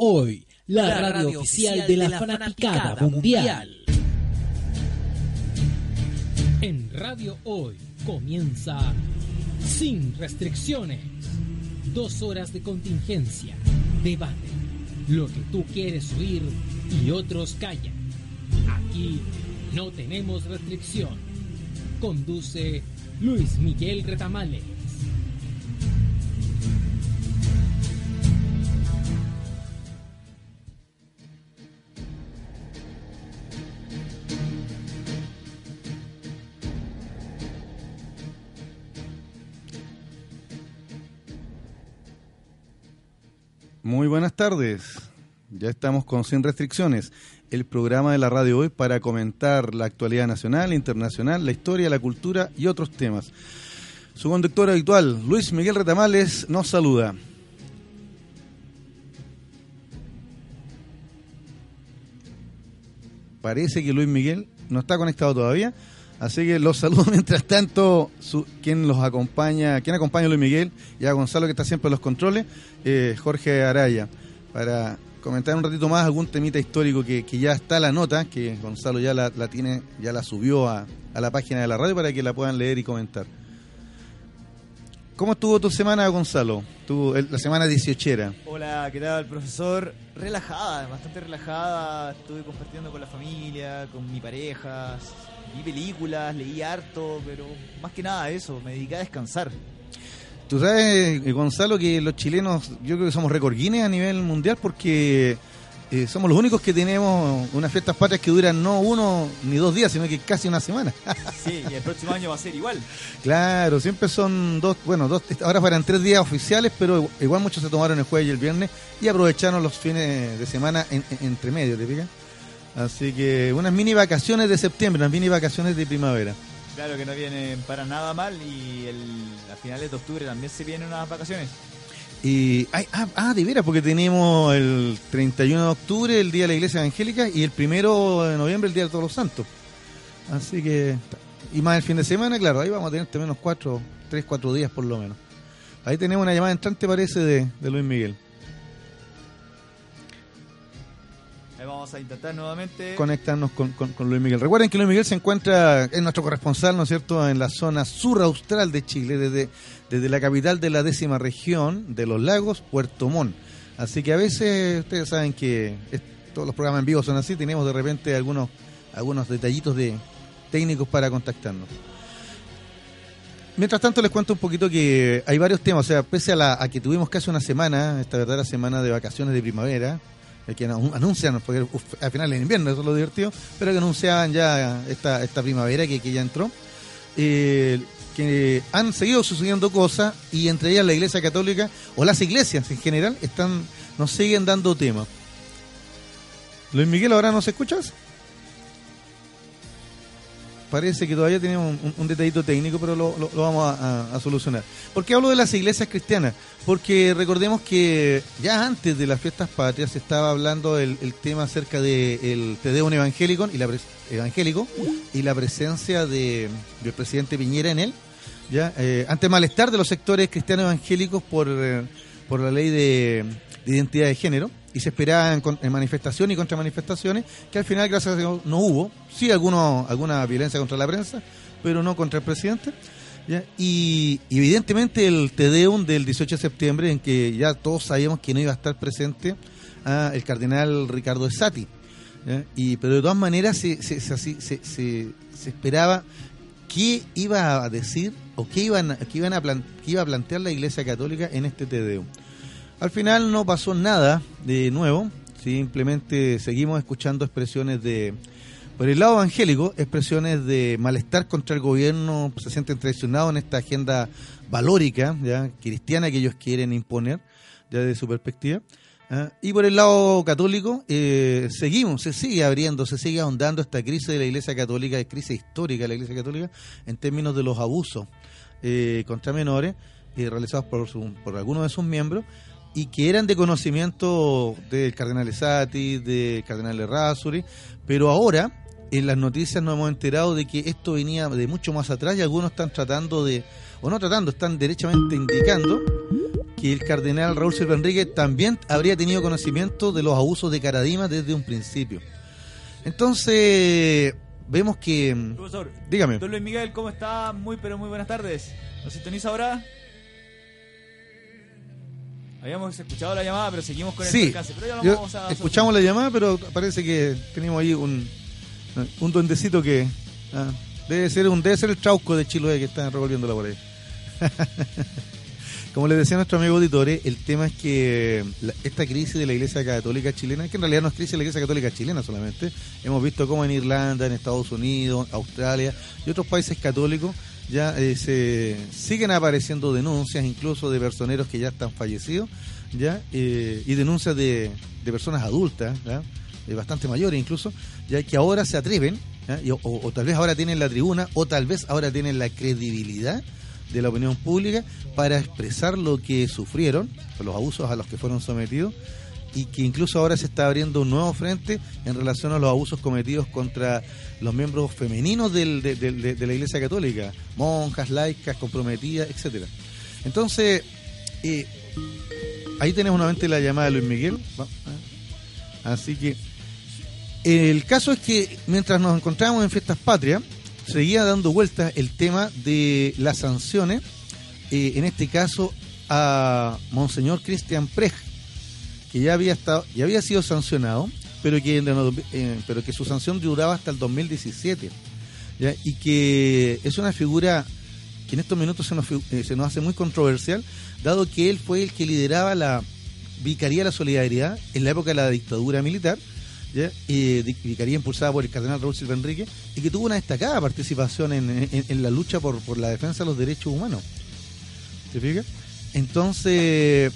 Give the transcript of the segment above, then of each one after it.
Hoy, la, radio, oficial de la, fanaticada, mundial. En Radio Hoy comienza Sin Restricciones. Dos horas de contingencia, debate, lo que tú quieres oír y otros callan. Aquí no tenemos restricción. Conduce Luis Miguel Retamales. Muy buenas tardes. Ya estamos con Sin Restricciones, el programa de la radio hoy para comentar la actualidad nacional, internacional, la historia, la cultura y otros temas. Su conductor habitual, Luis Miguel Retamales, nos saluda. Parece que Luis Miguel no está conectado todavía, así que los saludo mientras tanto. Su, quien los acompaña, quien acompaña a Luis Miguel y a Gonzalo que está siempre en los controles, eh, Jorge Araya, para comentar un ratito más algún temita histórico que, que ya está la nota, que Gonzalo ya la, tiene, ya la subió a, a, la página de la radio para que la puedan leer y comentar. ¿Cómo estuvo tu semana, Gonzalo? Tu, la semana 18 Hola, ¿qué tal, profesor? Relajada, bastante relajada. Estuve compartiendo con la familia, con mi pareja. Vi películas, leí harto, pero más que nada eso, me dediqué a descansar. Tú sabes, eh, Gonzalo, que los chilenos, yo creo que somos recordines a nivel mundial porque eh, somos los únicos que tenemos unas fiestas patrias que duran no uno ni dos días, sino que casi una semana. sí, y el próximo año va a ser igual. Claro, siempre son dos, bueno, dos, ahora fueran tres días oficiales, pero igual muchos se tomaron el jueves y el viernes y aprovecharon los fines de semana en, en, entre medio, ¿te fijas? Así que unas mini vacaciones de septiembre, unas mini vacaciones de primavera. Claro que no vienen para nada mal y el, a finales de octubre también se vienen unas vacaciones. Y, ay, ah, ah, de veras, porque tenemos el 31 de octubre, el Día de la Iglesia Evangélica, y el primero de noviembre, el Día de Todos los Santos. Así que, y más el fin de semana, claro, ahí vamos a tener menos cuatro, tres, cuatro días por lo menos. Ahí tenemos una llamada entrante, parece, de, de Luis Miguel. Vamos a intentar nuevamente conectarnos con, Luis Miguel. Recuerden que Luis Miguel se encuentra, es nuestro corresponsal, ¿no es cierto?, en la zona sur austral de Chile, desde, desde la capital de la décima región de los lagos, Puerto Montt. Así que a veces, ustedes saben que todos los programas en vivo son así, tenemos de repente algunos, algunos detallitos de técnicos para contactarnos. Mientras tanto les cuento un poquito que hay varios temas, o sea, pese a, la, a que tuvimos casi una semana, esta verdadera semana de vacaciones de primavera, que anuncian, porque al final en invierno, eso es lo divertido, pero que anunciaban ya esta, esta primavera que, que ya entró, eh, que han seguido sucediendo cosas y entre ellas la Iglesia Católica o las iglesias en general están nos siguen dando temas. Luis Miguel, ¿ahora nos escuchas? Parece que todavía tenemos un, detallito técnico, pero lo, vamos a, solucionar. ¿Por qué hablo de las iglesias cristianas? Porque recordemos que ya antes de las fiestas patrias se estaba hablando el, tema acerca del de Te evangélico y la, evangélico y la presencia de, del presidente Piñera en él. ¿ya? Eh, ante malestar de los sectores cristianos evangélicos por, eh, por la ley de identidad de género y se esperaban en manifestaciones y contramanifestaciones, que al final, gracias a Dios, no hubo. Sí, alguno, alguna violencia contra la prensa, pero no contra el presidente. Y, evidentemente el Tedeum del 18 de septiembre, en que ya todos sabíamos que no iba a estar presente ah, el cardenal Ricardo Esati. Pero de todas maneras se, se, se, se, esperaba qué iba a decir o qué, iban, qué, iban a qué iba a plantear la Iglesia Católica en este Tedeum. Al final no pasó nada de nuevo, simplemente seguimos escuchando expresiones de, por el lado evangélico, expresiones de malestar contra el gobierno, se sienten traicionados en esta agenda valórica, ya cristiana que ellos quieren imponer, ya desde su perspectiva. ¿eh? Y por el lado católico, eh, seguimos, se sigue abriendo, se sigue ahondando esta crisis de la Iglesia Católica, es crisis histórica de la Iglesia Católica, en términos de los abusos eh, contra menores realizados por, su, por algunos de sus miembros y que eran de conocimiento del cardenal Esati, del cardenal Errázuri, pero ahora en las noticias nos hemos enterado de que esto venía de mucho más atrás y algunos están tratando de, o no tratando, están derechamente indicando que el cardenal Raúl Silva Enrique también habría tenido conocimiento de los abusos de Caradima desde un principio. Entonces, vemos que... Profesor, Dígame. don Luis Miguel, ¿cómo está? Muy, pero muy buenas tardes. ¿Nos sintoniza ahora? Habíamos escuchado la llamada, pero seguimos con el Sí. Pero ya lo yo- vamos a escuchamos la llamada, pero parece que tenemos ahí un, un duendecito que ah, debe ser un debe ser el trauco de Chiloé que está revolviéndola por ahí. Como les decía nuestro amigo auditores, el tema es que la- esta crisis de la Iglesia Católica chilena, que en realidad no es crisis de la Iglesia Católica chilena solamente, hemos visto cómo en Irlanda, en Estados Unidos, Australia y otros países católicos ya eh, se siguen apareciendo denuncias incluso de personeros que ya están fallecidos ya Eh, y denuncias de, de personas adultas ¿ya? Bastante mayores incluso ya que ahora se atreven. Y o tal vez ahora tienen la tribuna o tal vez ahora tienen la credibilidad de la opinión pública para expresar lo que sufrieron, los abusos a los que fueron sometidos, y que incluso ahora se está abriendo un nuevo frente en relación a los abusos cometidos contra los miembros femeninos de, la Iglesia Católica, monjas, laicas, comprometidas, etcétera. Entonces, eh, ahí tenemos nuevamente la llamada de Luis Miguel. Ah. Así que el caso es que mientras nos encontrábamos en Fiestas Patrias, seguía dando vueltas el tema de las sanciones, eh, en este caso a Monseñor Cristian Prej, que ya había estado, ya había sido sancionado, pero que, su sanción duraba hasta el 2017, ¿ya? y que es una figura que en estos minutos se nos, eh, se nos hace muy controversial, dado que él fue el que lideraba la Vicaría de la Solidaridad en la época de la dictadura militar, ¿ya? Vicaría impulsada por el cardenal Raúl Silva Enrique, y que tuvo una destacada participación en, la lucha por, la defensa de los derechos humanos. ¿Se fija? Entonces,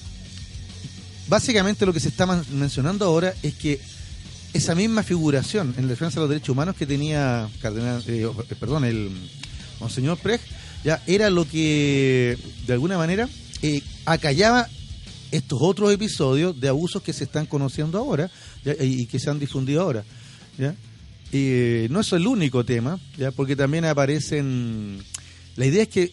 básicamente lo que se está mencionando ahora es que esa misma figuración en defensa de los derechos humanos que tenía cardenal, eh, eh, perdón, el monseñor Prej, ya era lo que de alguna manera eh, acallaba estos otros episodios de abusos que se están conociendo ahora ya, y que se han difundido ahora. ¿ya? Eh, no es el único tema, ya porque también aparecen... La idea es que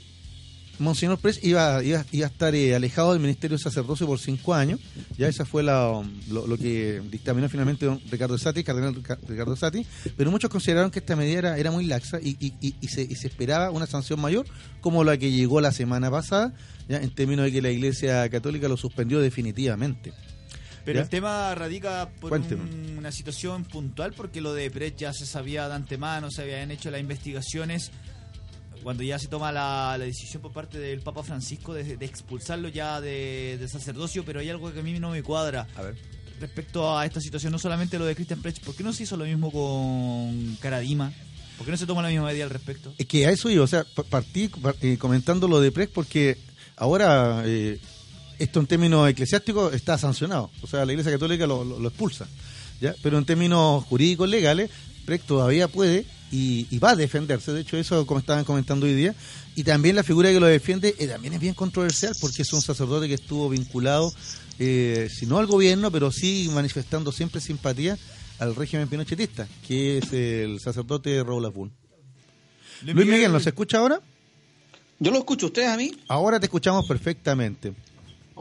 Monseñor Pres iba, iba, iba a estar eh, alejado del ministerio de sacerdocio por cinco años. Ya esa fue la, um, lo, lo que dictaminó finalmente don Ricardo Sati, cardenal Rica- Ricardo Sati. Pero muchos consideraron que esta medida era, era muy laxa y, y- se, y se esperaba una sanción mayor, como la que llegó la semana pasada, ya en términos de que la Iglesia Católica lo suspendió definitivamente. Pero ¿Ya? el tema radica por un- una situación puntual, porque lo de Pret ya se sabía de antemano, se habían hecho las investigaciones. Cuando ya se toma la, la decisión por parte del Papa Francisco de, de expulsarlo ya de, de sacerdocio, pero hay algo que a mí no me cuadra A ver. respecto a esta situación, no solamente lo de Christian Prech, ¿por qué no se hizo lo mismo con Caradima? ¿Por qué no se toma la misma medida al respecto? Es que a eso iba, o sea, pa- partí par- eh, comentando lo de Pres porque ahora eh, esto en términos eclesiásticos está sancionado, o sea, la Iglesia Católica lo, lo- lo expulsa, ¿ya? Pero en términos jurídicos legales, Pres todavía puede y, y va a defenderse, de hecho eso como estaban comentando hoy día, y también la figura que lo defiende eh, también es bien controversial porque es un sacerdote que estuvo vinculado, eh, si no al gobierno, pero sí manifestando siempre simpatía al régimen pinochetista, que es el sacerdote Raúl Azbun. Luis Miguel, ¿nos escucha ahora? Yo lo escucho, ¿ustedes a mí? Ahora te escuchamos perfectamente.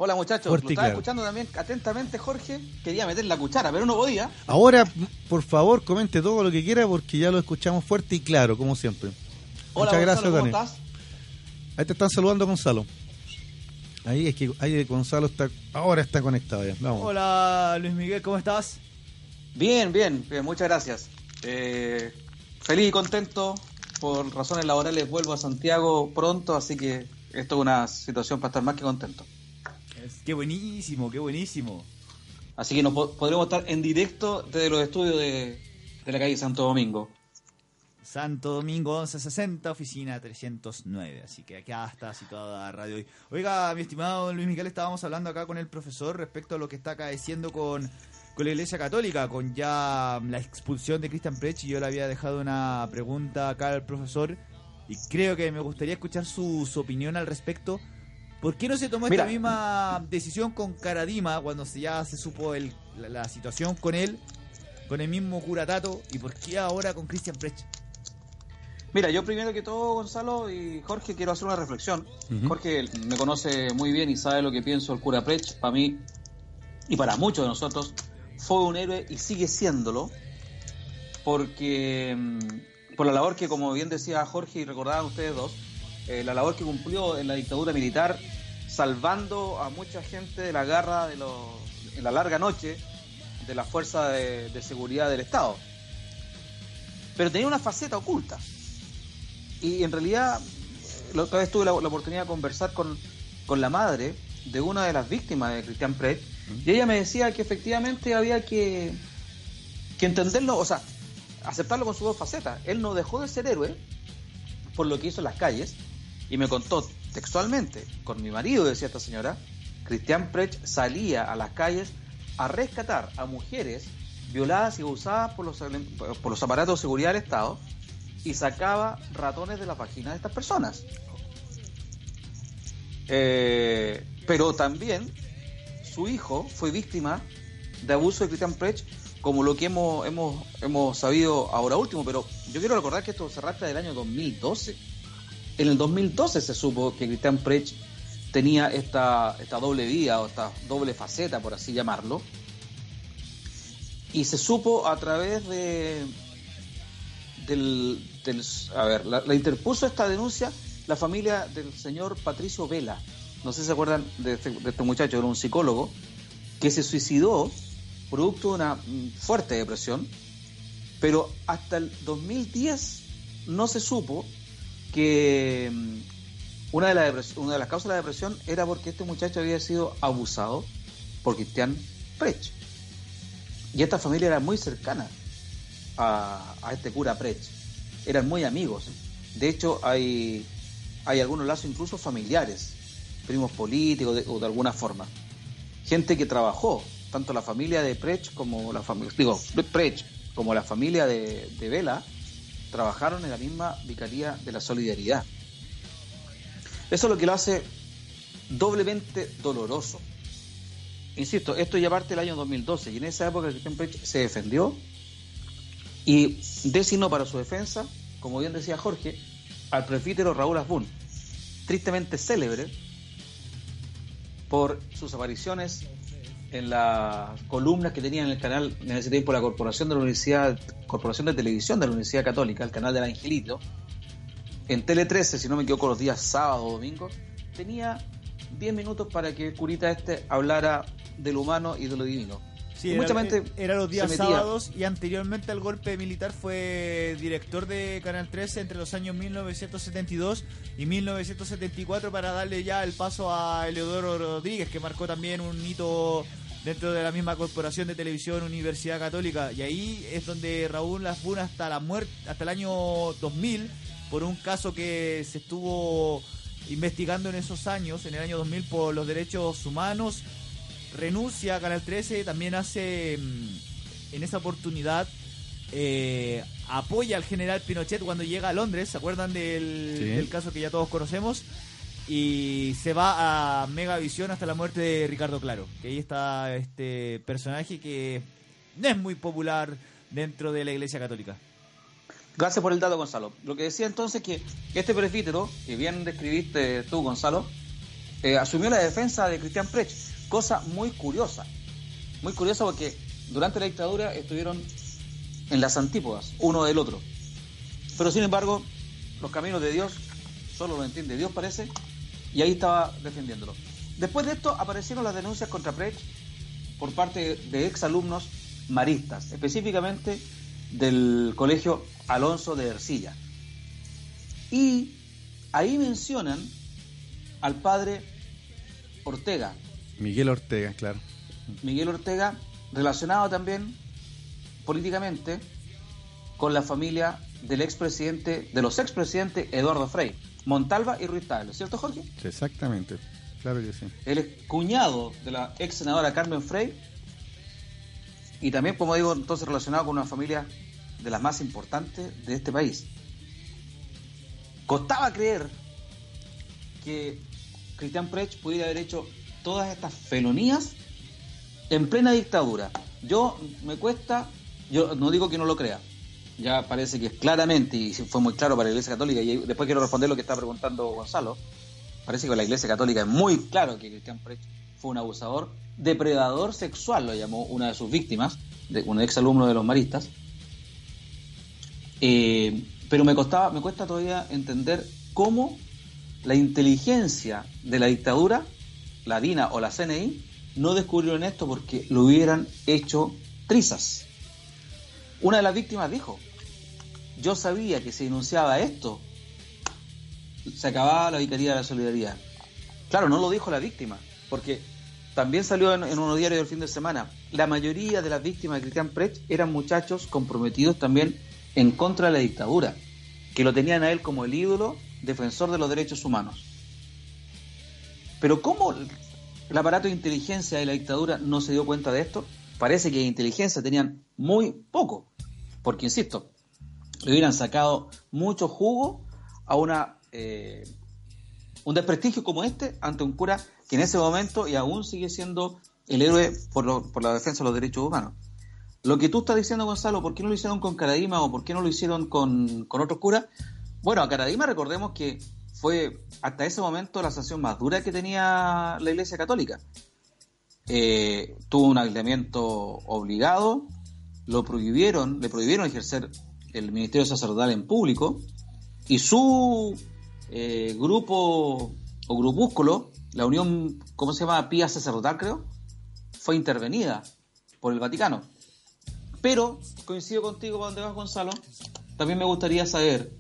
Hola muchachos, Fuerte lo y estaba claro. escuchando también atentamente Jorge. Quería meter la cuchara, pero no podía. Ahora, por favor, comente todo lo que quiera porque ya lo escuchamos fuerte y claro, como siempre. Hola Muchas Gonzalo, gracias, ¿cómo estás? Ahí te están saludando, Gonzalo. Ahí es que ahí Gonzalo está, ahora está conectado ya. Vamos. Hola Luis Miguel, ¿cómo estás? Bien, bien, bien, muchas gracias. Eh, feliz y contento. Por razones laborales vuelvo a Santiago pronto, así que esto es una situación para estar más que contento. Qué buenísimo, qué buenísimo. Así que nos po- podremos estar en directo desde los estudios de, de la calle Santo Domingo. Santo Domingo 1160, oficina 309. Así que acá está situada Radio Hoy. Oiga, mi estimado Luis Miguel, estábamos hablando acá con el profesor respecto a lo que está acaeciendo con, con la Iglesia Católica, con ya la expulsión de Christian Prech. Y yo le había dejado una pregunta acá al profesor y creo que me gustaría escuchar su, su opinión al respecto. ¿Por qué no se tomó Mira. esta misma decisión con Caradima cuando se- ya se supo el- la, la situación con él, con el mismo curatato? ¿Y por qué ahora con Christian Prech? Mira, yo primero que todo, Gonzalo y Jorge, quiero hacer una reflexión. Jorge me conoce muy bien y sabe lo que pienso el cura Prech. Para mí y para muchos de nosotros fue un héroe y sigue siéndolo porque mm, por la labor que, como bien decía Jorge y recordaban ustedes dos, eh, la labor que cumplió en la dictadura militar, salvando a mucha gente de la garra de los, en la larga noche de la fuerza de, de seguridad del Estado. Pero tenía una faceta oculta. Y en realidad, la otra vez tuve la, la oportunidad de conversar con, con, la madre de una de las víctimas de Cristian Pret, y ella me decía que efectivamente había que, que entenderlo, o sea, aceptarlo con sus dos facetas. Él no dejó de ser héroe por lo que hizo en las calles, y me contó textualmente, con mi marido, decía esta señora, Cristian Prech salía a las calles a rescatar a mujeres violadas y abusadas por los, por los aparatos de seguridad del Estado y sacaba ratones de la página de estas personas. Eh, pero también su hijo fue víctima de abuso de Christian Prech, como lo que hemos, hemos, hemos sabido ahora último, pero yo quiero recordar que esto se arrastra del año 2012. En el 2012 se supo que Christian Prech tenía esta, esta doble vía o esta doble faceta, por así llamarlo, y se supo a través de, del, a ver, la, interpuso esta denuncia la familia del señor Patricio Vela. No sé si se acuerdan de este, de este muchacho, era un psicólogo que se suicidó producto de una fuerte depresión, pero hasta el 2010 no se supo que una de, la una de las causas de la depresión era porque este muchacho había sido abusado por Cristian Prech. Y esta familia era muy cercana a, a este cura Prech. Eran muy amigos. De hecho, hay, hay algunos lazos incluso familiares, primos políticos de, o de alguna forma. Gente que trabajó, tanto la familia de Prech como la familia, digo, Prech como la familia de, de Vela, trabajaron en la misma Vicaría de la Solidaridad. Eso es lo que lo hace doblemente doloroso. Insisto, esto ya parte del año 2012 y en esa época Christian Prech se defendió y designó para su defensa, como bien decía Jorge, al prefítero Raúl Asbun, tristemente célebre por sus apariciones en las columnas que tenía en el canal en ese tiempo la Corporación de la Universidad, Corporación de Televisión de la Universidad Católica, el canal del Angelito, en Tele 13, si no me equivoco, los días sábado o domingo, tenía 10 minutos para que Curita este hablara de lo humano y de lo divino. Sí, era, mucha gente era los días sábados y anteriormente al golpe militar fue director de Canal 13 entre los años 1972 y 1974 para darle ya el paso a Eleodoro Rodríguez, que marcó también un hito dentro de la misma corporación de televisión Universidad Católica. Y ahí es donde Raúl Lasbuna hasta la muerte, hasta el año 2000, por un caso que se estuvo investigando en esos años, en el año 2000 por los derechos humanos, renuncia a Canal 13, también hace mm, en esa oportunidad eh, apoya al general Pinochet cuando llega a Londres, ¿se acuerdan del, sí. del, caso que ya todos conocemos? Y se va a Megavisión hasta la muerte de Ricardo Claro, que ahí está este personaje que no es muy popular dentro de la Iglesia Católica. Gracias por el dato, Gonzalo. Lo que decía entonces que este presbítero, que bien describiste tú, Gonzalo, eh, asumió la defensa de Cristian Prech cosa muy curiosa. Muy curiosa porque durante la dictadura estuvieron en las antípodas, uno del otro. Pero sin embargo, los caminos de Dios solo lo entiende Dios, parece, y ahí estaba defendiéndolo. Después de esto aparecieron las denuncias contra Prech por parte de exalumnos maristas, específicamente del colegio Alonso de Ercilla. Y ahí mencionan al padre Ortega, Miguel Ortega, claro. Miguel Ortega, relacionado también políticamente con la familia del expresidente, de los expresidentes Eduardo Frei, Montalva y Ruiz Tagle, ¿cierto Jorge? Exactamente, claro que sí. Él es cuñado de la ex senadora Carmen Frei y también, como digo, entonces relacionado con una familia de las más importantes de este país. Costaba creer que Cristian Prech pudiera haber hecho todas estas felonías en plena dictadura. Yo me cuesta, yo no digo que no lo crea, ya parece que es claramente, y fue muy claro para la Iglesia Católica, y después quiero responder lo que está preguntando Gonzalo, parece que la Iglesia Católica es muy claro que Cristian Precht fue un abusador, depredador sexual, lo llamó una de sus víctimas, de, un ex alumno de los maristas. Eh, pero me costaba, me cuesta todavía entender cómo la inteligencia de la dictadura, la DINA o la CNI, no descubrieron esto porque lo hubieran hecho trizas. Una de las víctimas dijo, yo sabía que si denunciaba esto, se acababa la Vicaría de la Solidaridad. Claro, no lo dijo la víctima, porque también salió en, en unos diarios del fin de semana. La mayoría de las víctimas de Cristian Precht eran muchachos comprometidos también en contra de la dictadura, que lo tenían a él como el ídolo defensor de los derechos humanos. Pero ¿cómo el aparato de inteligencia de la dictadura no se dio cuenta de esto? Parece que de inteligencia tenían muy poco, porque insisto, le hubieran sacado mucho jugo a una eh, un desprestigio como este ante un cura que en ese momento y aún sigue siendo el héroe por, por la defensa de los derechos humanos. Lo que tú estás diciendo, Gonzalo, ¿por qué no lo hicieron con Caradima o por qué no lo hicieron con, con otros curas? Bueno, a Caradima recordemos que fue hasta ese momento la sanción más dura que tenía la Iglesia Católica. Eh, tuvo un aislamiento obligado, lo prohibieron, le prohibieron ejercer el ministerio sacerdotal en público y su eh, grupo o grupúsculo, la Unión, ¿cómo se llama? Pía Sacerdotal, creo, fue intervenida por el Vaticano. Pero, coincido contigo, donde vas, Gonzalo, también me gustaría saber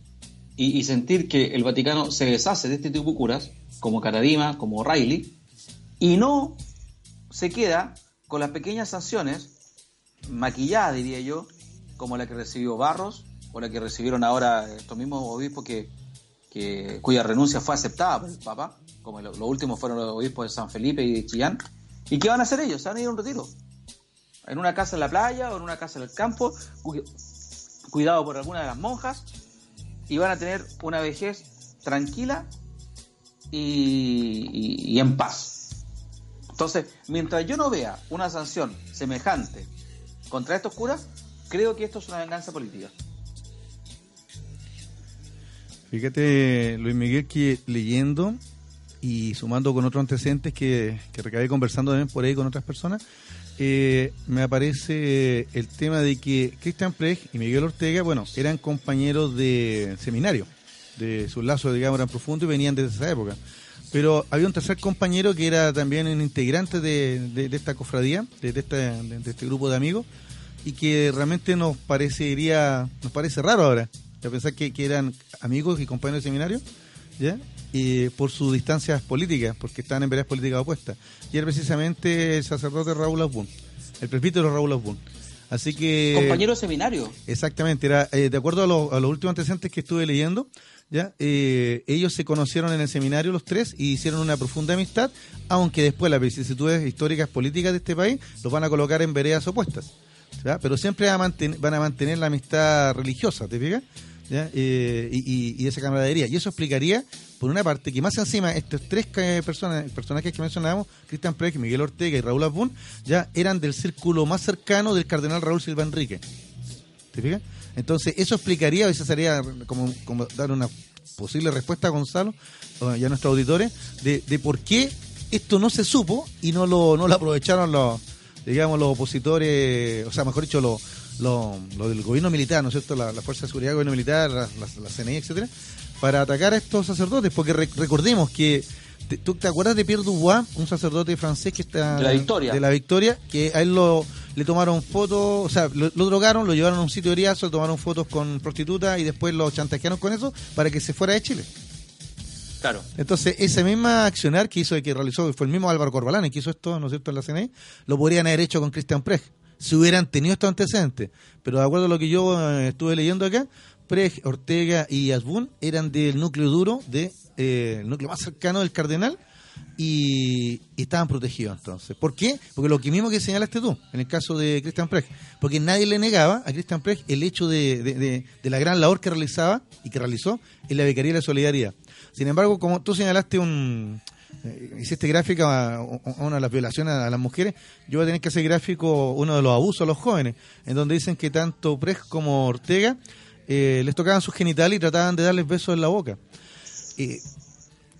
y, sentir que el Vaticano se deshace de este tipo de curas, como Caradima, como Riley, y no se queda con las pequeñas sanciones, maquilladas diría yo, como la que recibió Barros, o la que recibieron ahora estos mismos obispos que, cuya renuncia fue aceptada por el Papa, como los últimos fueron los obispos de San Felipe y de Chillán. ¿Y qué van a hacer ellos? Se van a ir a un retiro. En una casa en la playa o en una casa en el campo, cuidado por alguna de las monjas, y van a tener una vejez tranquila y, en paz. Entonces, mientras yo no vea una sanción semejante contra estos curas, creo que esto es una venganza política. Fíjate, Luis Miguel, que leyendo y sumando con otros antecedentes que, que recabé conversando también por ahí con otras personas, eh, me aparece el tema de que Christian Precht y Miguel Ortega, bueno, eran compañeros de seminario, de sus lazos, digamos, eran profundos y venían desde esa época. Pero había un tercer compañero que era también un integrante de, esta cofradía, de, este grupo de amigos, y que realmente nos parecería, nos parece raro ahora, de pensar que, que eran amigos y compañeros de seminario, ¿ya? Y por sus distancias políticas, porque estaban en veredas políticas opuestas. Y era precisamente el sacerdote Raúl Asbun, el presbítero Raúl Asbun. Así que... Compañero de seminario. Exactamente, era eh, de acuerdo a, los últimos antecedentes que estuve leyendo, ya eh, ellos se conocieron en el seminario los tres y hicieron una profunda amistad, aunque después las vicisitudes históricas políticas de este país los van a colocar en veredas opuestas. Pero siempre van a, mantener, van a mantener la amistad religiosa, ¿te fijas? Eh, y, y, esa camaradería. Y eso explicaría, por una parte, que más encima estos tres personas, personajes que mencionábamos, Cristian Preck, Miguel Ortega y Raúl Abun, ya eran del círculo más cercano del cardenal Raúl Silva Enrique. ¿Te fijas? Entonces, eso explicaría, eso sería como, como dar una posible respuesta a Gonzalo y a nuestros auditores de, de por qué esto no se supo y no lo, no lo aprovecharon los, digamos, los opositores, o sea, mejor dicho, los lo, del gobierno militar, ¿no es cierto? La, Fuerza de Seguridad del gobierno militar, la, la, CNI, etcétera, para atacar a estos sacerdotes, porque recordemos que ¿Tú te acuerdas de Pierre Dubois, un sacerdote francés que está de la Victoria, de la Victoria que a él lo, le tomaron fotos, o sea, lo, drogaron, lo llevaron a un sitio de riazo, le tomaron fotos con prostitutas y después lo chantajearon con eso para que se fuera de Chile. Claro. Entonces, ese misma accionar que hizo, que realizó, fue el mismo Álvaro Corbalán que hizo esto, ¿no es cierto?, en la CNI, lo podrían haber hecho con Christian Precht si hubieran tenido estos antecedentes. Pero de acuerdo a lo que yo eh, estuve leyendo acá, Prej, Ortega y Asbun eran del núcleo duro, de, eh, el núcleo más cercano del cardenal, y, estaban protegidos entonces. ¿Por qué? Porque lo que mismo que señalaste tú, en el caso de Christian Precht, porque nadie le negaba a Christian Precht el hecho de, de, la gran labor que realizaba y que realizó en la Vicaría de la Solidaridad. Sin embargo, como tú señalaste un, eh, hiciste gráfica a, una de las violaciones a las mujeres, yo voy a tener que hacer gráfico uno de los abusos a los jóvenes, en donde dicen que tanto Prej como Ortega eh, les tocaban sus genitales y trataban de darles besos en la boca. Eh,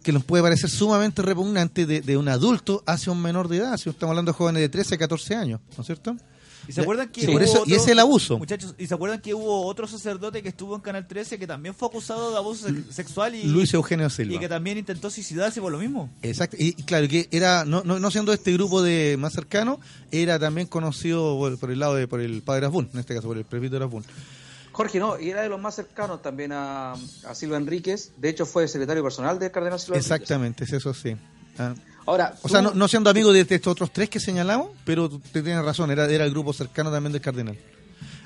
que nos puede parecer sumamente repugnante de, de un adulto hacia un menor de edad, si estamos hablando de jóvenes de 13 a 14 años, ¿no es cierto? ¿Y se acuerdan que Sí, hubo por eso- y ese es el abuso. Muchachos, ¿y se acuerdan que hubo otro sacerdote que estuvo en Canal 13 que también fue acusado de abuso se- sexual y, Luis Eugenio Silva. y que también intentó suicidarse por lo mismo? Exacto, y, y claro que era, no, no, no siendo este grupo de más cercano, era también conocido por, por el lado de, por el padre Asbun, en este caso por el presbítero Asbun. Jorge, no, y era de los más cercanos también a, a Silva Enríquez. De hecho, fue secretario personal del cardenal Silva Enríquez. Exactamente, es eso sí. Ah. Ahora, O sea, no, no siendo amigo de, de estos otros tres que señalamos, pero tú te tienes razón, era, era el grupo cercano también del cardenal.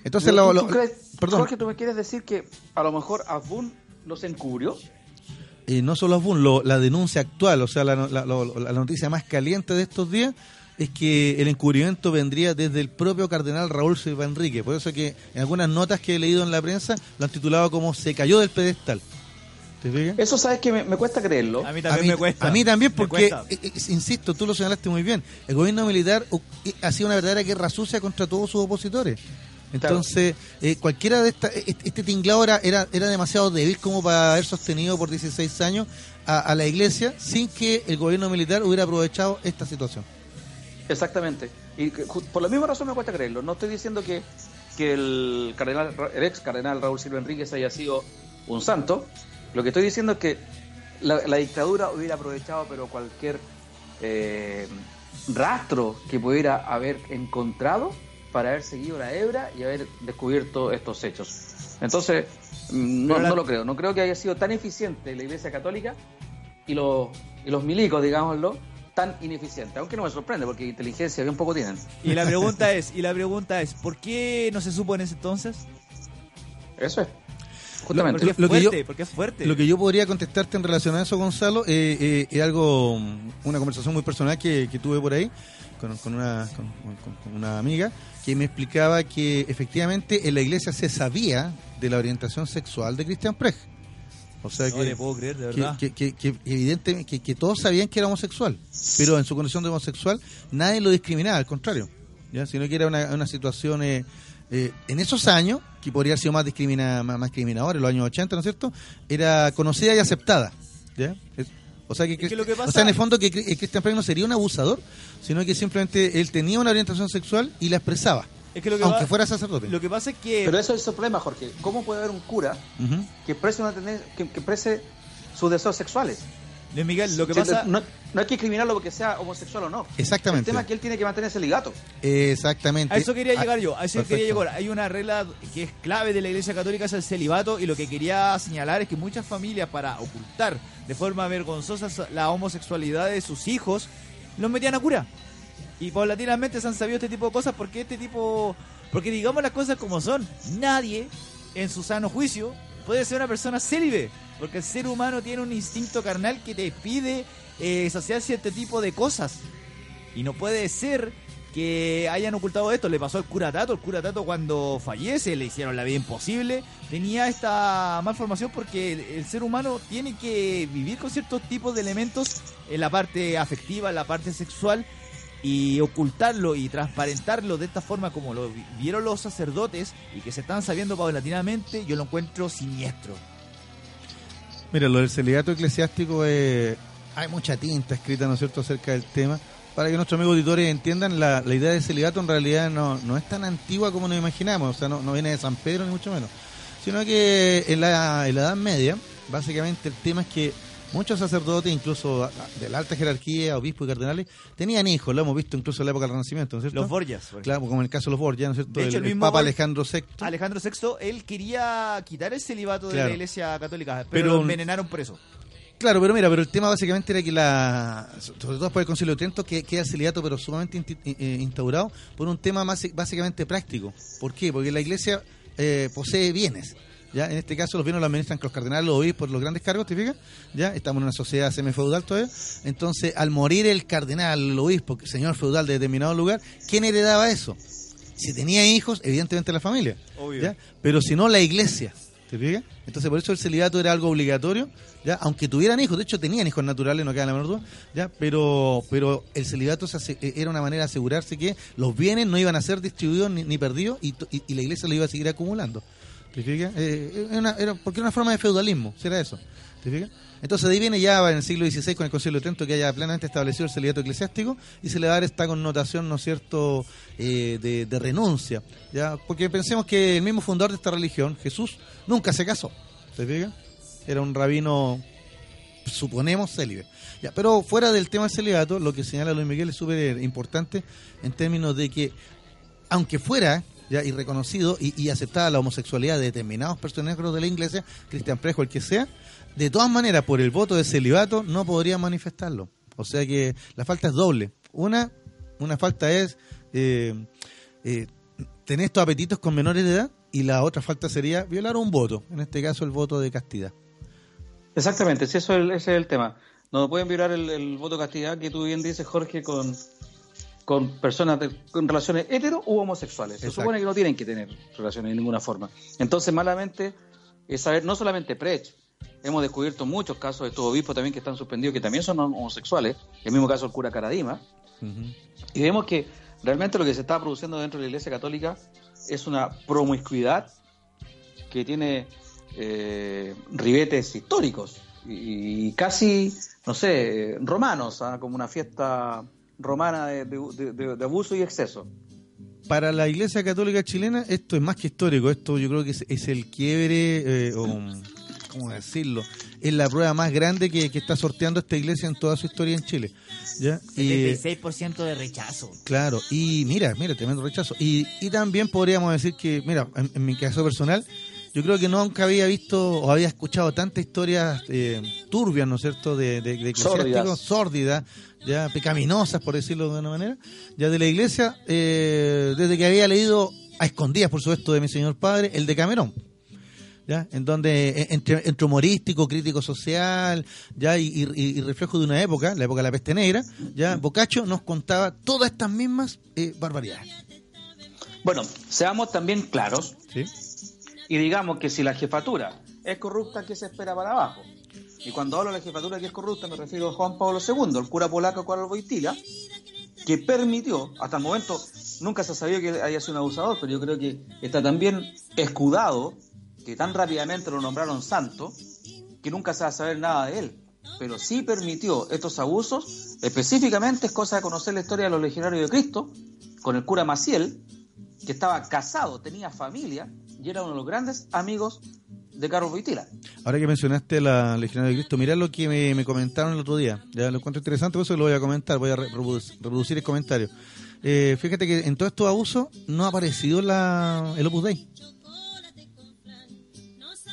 Entonces, ¿tú- lo- crees- perdón, Jorge, ¿tú me quieres decir que a lo mejor Abun los encubrió? eh, no solo Asbun, lo- la denuncia actual, o sea, la, la- lo- la noticia más caliente de estos días es que el encubrimiento vendría desde el propio cardenal Raúl Silva Enrique. Por eso que en algunas notas que he leído en la prensa lo han titulado como se cayó del pedestal. ¿Te fijas? Eso sabes que me, me cuesta creerlo. A mí A también mí, me cuesta. a mí también, porque, eh, eh, insisto, tú lo señalaste muy bien, el gobierno militar uh, eh, ha sido una verdadera guerra sucia contra todos sus opositores. Entonces, eh, cualquiera de estas, este tinglado era, era, era demasiado débil como para haber sostenido por 16 años a, a la iglesia sin que el gobierno militar hubiera aprovechado esta situación. Exactamente. Y por la misma razón me cuesta creerlo. No estoy diciendo que, que el, cardenal, el ex cardenal Raúl Silva Enríquez haya sido un santo. Lo que estoy diciendo es que la, la dictadura hubiera aprovechado, pero cualquier eh, rastro que pudiera haber encontrado para haber seguido la hebra y haber descubierto estos hechos. Entonces, mm, no, Pero la- no lo creo. No creo que haya sido tan eficiente la Iglesia Católica y los, y los milicos, digámoslo, tan ineficientes. Aunque no me sorprende, porque inteligencia bien poco tienen. Y la pregunta es, y la pregunta es, ¿por qué no se supo en ese entonces? Eso es. Justamente. Porque es Lo que fuerte, yo- porque es fuerte. Lo que yo podría contestarte en relación a eso, Gonzalo, eh, eh, es algo, mm, una conversación muy personal que, que tuve por ahí con, con una, con, con- con una amiga que me explicaba que efectivamente en la iglesia se sabía de la orientación sexual de Christian Prech. O sea no que, le puedo creer, de que, verdad. que, que- que evidentemente que, que todos sabían que era homosexual, pero en su condición de homosexual nadie lo discriminaba, al contrario, ¿ya? sino que era una, una situación eh, eh, en esos años, que podría haber sido más, discrimina, más, más discriminadora, en los años 80, ¿no es cierto? Era conocida y aceptada. ¿ya? Es- o sea, que, Es que lo que o pasa- sea, en el fondo que Christian Prey no sería un abusador, sino que simplemente él tenía una orientación sexual y la expresaba, Es que lo que, aunque va- fuera sacerdote. lo que pasa es que... Pero eso es el problema, Jorge. ¿Cómo puede haber un cura que exprese, una que, que exprese sus deseos sexuales? Luis Miguel, lo que pasa... no, no hay que criminarlo porque sea homosexual o no. El Exactamente. tema es que él tiene que mantener ese ligato. Exactamente. A eso quería Ah, llegar yo, a eso quería llegar. Hay una regla que es clave de la Iglesia Católica, es el celibato, y lo que quería señalar es que muchas familias, para ocultar de forma vergonzosa la homosexualidad de sus hijos, los metían a cura. Y paulatinamente se han sabido este tipo de cosas porque este tipo... Porque digamos las cosas como son, nadie en su sano juicio puede ser una persona célibe, porque el ser humano tiene un instinto carnal que te pide eh, saciar cierto tipo de cosas. Y no puede ser que hayan ocultado esto. Le pasó al cura Tato. El cura Tato cuando fallece le hicieron la vida imposible. Tenía esta malformación porque el ser humano tiene que vivir con ciertos tipos de elementos en la parte afectiva, en la parte sexual y ocultarlo y transparentarlo de esta forma como lo vi- vieron los sacerdotes y que se están sabiendo paulatinamente, yo lo encuentro siniestro. Mira, lo del celibato eclesiástico, eh, hay mucha tinta escrita, ¿no es cierto?, acerca del tema. Para que nuestros amigos auditores entiendan, la, la idea del celibato en realidad no, no es tan antigua como nos imaginamos, o sea, no, no viene de San Pedro ni mucho menos, sino que en la, en la Edad Media, básicamente el tema es que muchos sacerdotes, incluso de la alta jerarquía, obispos y cardenales, tenían hijos, lo hemos visto incluso en la época del Renacimiento, ¿no es cierto? Los Borgias. Claro, como en el caso de los Borgia, ¿no es cierto? De hecho, el, el Papa Alejandro VI. Alejandro VI, él quería quitar el celibato de la iglesia católica, pero, Pero- lo envenenaron por eso. Claro, pero mira, pero el tema básicamente era que la, sobre todo después del Concilio de Trento, que queda el celibato, pero sumamente inti- eh, instaurado por un tema más, básicamente práctico. ¿Por qué? Porque la Iglesia eh, posee bienes. ¿Ya? En este caso los bienes los administran los cardenales, los obispos, los grandes cargos, ¿te fijas? ¿Ya? Estamos en una sociedad semifeudal todavía. Entonces, al morir el cardenal, el obispo, el señor feudal de determinado lugar, ¿quién heredaba eso? Si tenía hijos, evidentemente la familia. Obvio. ¿ya? Pero si no, la iglesia. ¿Te fijas? Entonces, por eso el celibato era algo obligatorio, ¿ya? Aunque tuvieran hijos, de hecho tenían hijos naturales, no queda la menor duda, ¿ya? Pero, pero el celibato se era una manera de asegurarse que los bienes no iban a ser distribuidos ni, ni perdidos y, to- y- y la iglesia lo iba a seguir acumulando. ¿Te fijas? Eh, era- porque era una forma de feudalismo, será eso. ¿Te fijas? Entonces ahí viene ya en el siglo XVI con el Concilio de Trento que haya plenamente establecido el celibato eclesiástico y se le va a dar esta connotación, ¿no es cierto?, eh, de, renuncia. ¿ya? Porque pensemos que el mismo fundador de esta religión, Jesús, nunca se casó. ¿Se fija? Era un rabino, suponemos, célibe. Pero fuera del tema del celibato, lo que señala Luis Miguel es súper importante en términos de que, aunque fuera ya irreconocido y, y aceptada la homosexualidad de determinados personajes de la iglesia, Cristian Prejo, el que sea, de todas maneras, por el voto de celibato, no podría manifestarlo. O sea que la falta es doble. Una, una falta es eh, eh, tener estos apetitos con menores de edad y la otra falta sería violar un voto, en este caso el voto de castidad. Exactamente, si eso es ese es el tema. No pueden violar el, el voto de castidad que tú bien dices, Jorge, con, con personas de- con relaciones hetero u homosexuales. Se supone que no tienen que tener relaciones de ninguna forma. Entonces, malamente, es saber, no solamente Prech, hemos descubierto muchos casos de estos obispos también que están suspendidos, que también son homosexuales, el mismo caso del cura Caradima, y vemos que realmente lo que se está produciendo dentro de la Iglesia Católica es una promiscuidad que tiene eh, ribetes históricos y, y casi, no sé, romanos, ¿ah? como una fiesta romana de, de- de- de abuso y exceso. Para la Iglesia Católica chilena esto es más que histórico, esto yo creo que es, es el quiebre, eh, o, ¿cómo decirlo? Es la prueba más grande que, que está sorteando esta iglesia en toda su historia en Chile. ¿ya? Y, 76% de rechazo. Claro, y mira, mira, tremendo rechazo. Y, y también podríamos decir que, mira, en, en mi caso personal, yo creo que nunca había visto o había escuchado tantas historias eh, turbias, ¿no es cierto?, de, de, de eclesiásticos, Sórdidas. sórdidas, ya pecaminosas, por decirlo de alguna manera, ya de la iglesia, eh, desde que había leído a escondidas, por supuesto, de mi señor padre, el de Camerón. ¿Ya? En donde, eh, entre, entre humorístico, crítico social, ya y, y- y reflejo de una época, la época de la peste negra, ya Boccaccio nos contaba todas estas mismas eh, barbaridades. Bueno, seamos también claros ¿sí? Y digamos que si la jefatura es corrupta, ¿qué se espera para abajo? Y cuando hablo de la jefatura que es corrupta, me refiero a Juan Pablo II, el cura polaco Carlos Boitila, que permitió, hasta el momento nunca se ha sabido que haya sido un abusador, pero yo creo que está tan bien escudado, que tan rápidamente lo nombraron santo, que nunca se va a saber nada de él. Pero sí permitió estos abusos, específicamente es cosa de conocer la historia de los legionarios de Cristo, con el cura Maciel, que estaba casado, tenía familia y era uno de los grandes amigos de Carlos Boitila. Ahora que mencionaste la Legionaria de Cristo, mirá lo que me, me comentaron el otro día. Ya lo encuentro interesante, por eso lo voy a comentar, voy a reproducir, reproducir el comentario. Eh, fíjate que en todos estos abusos no ha aparecido la, el Opus Dei.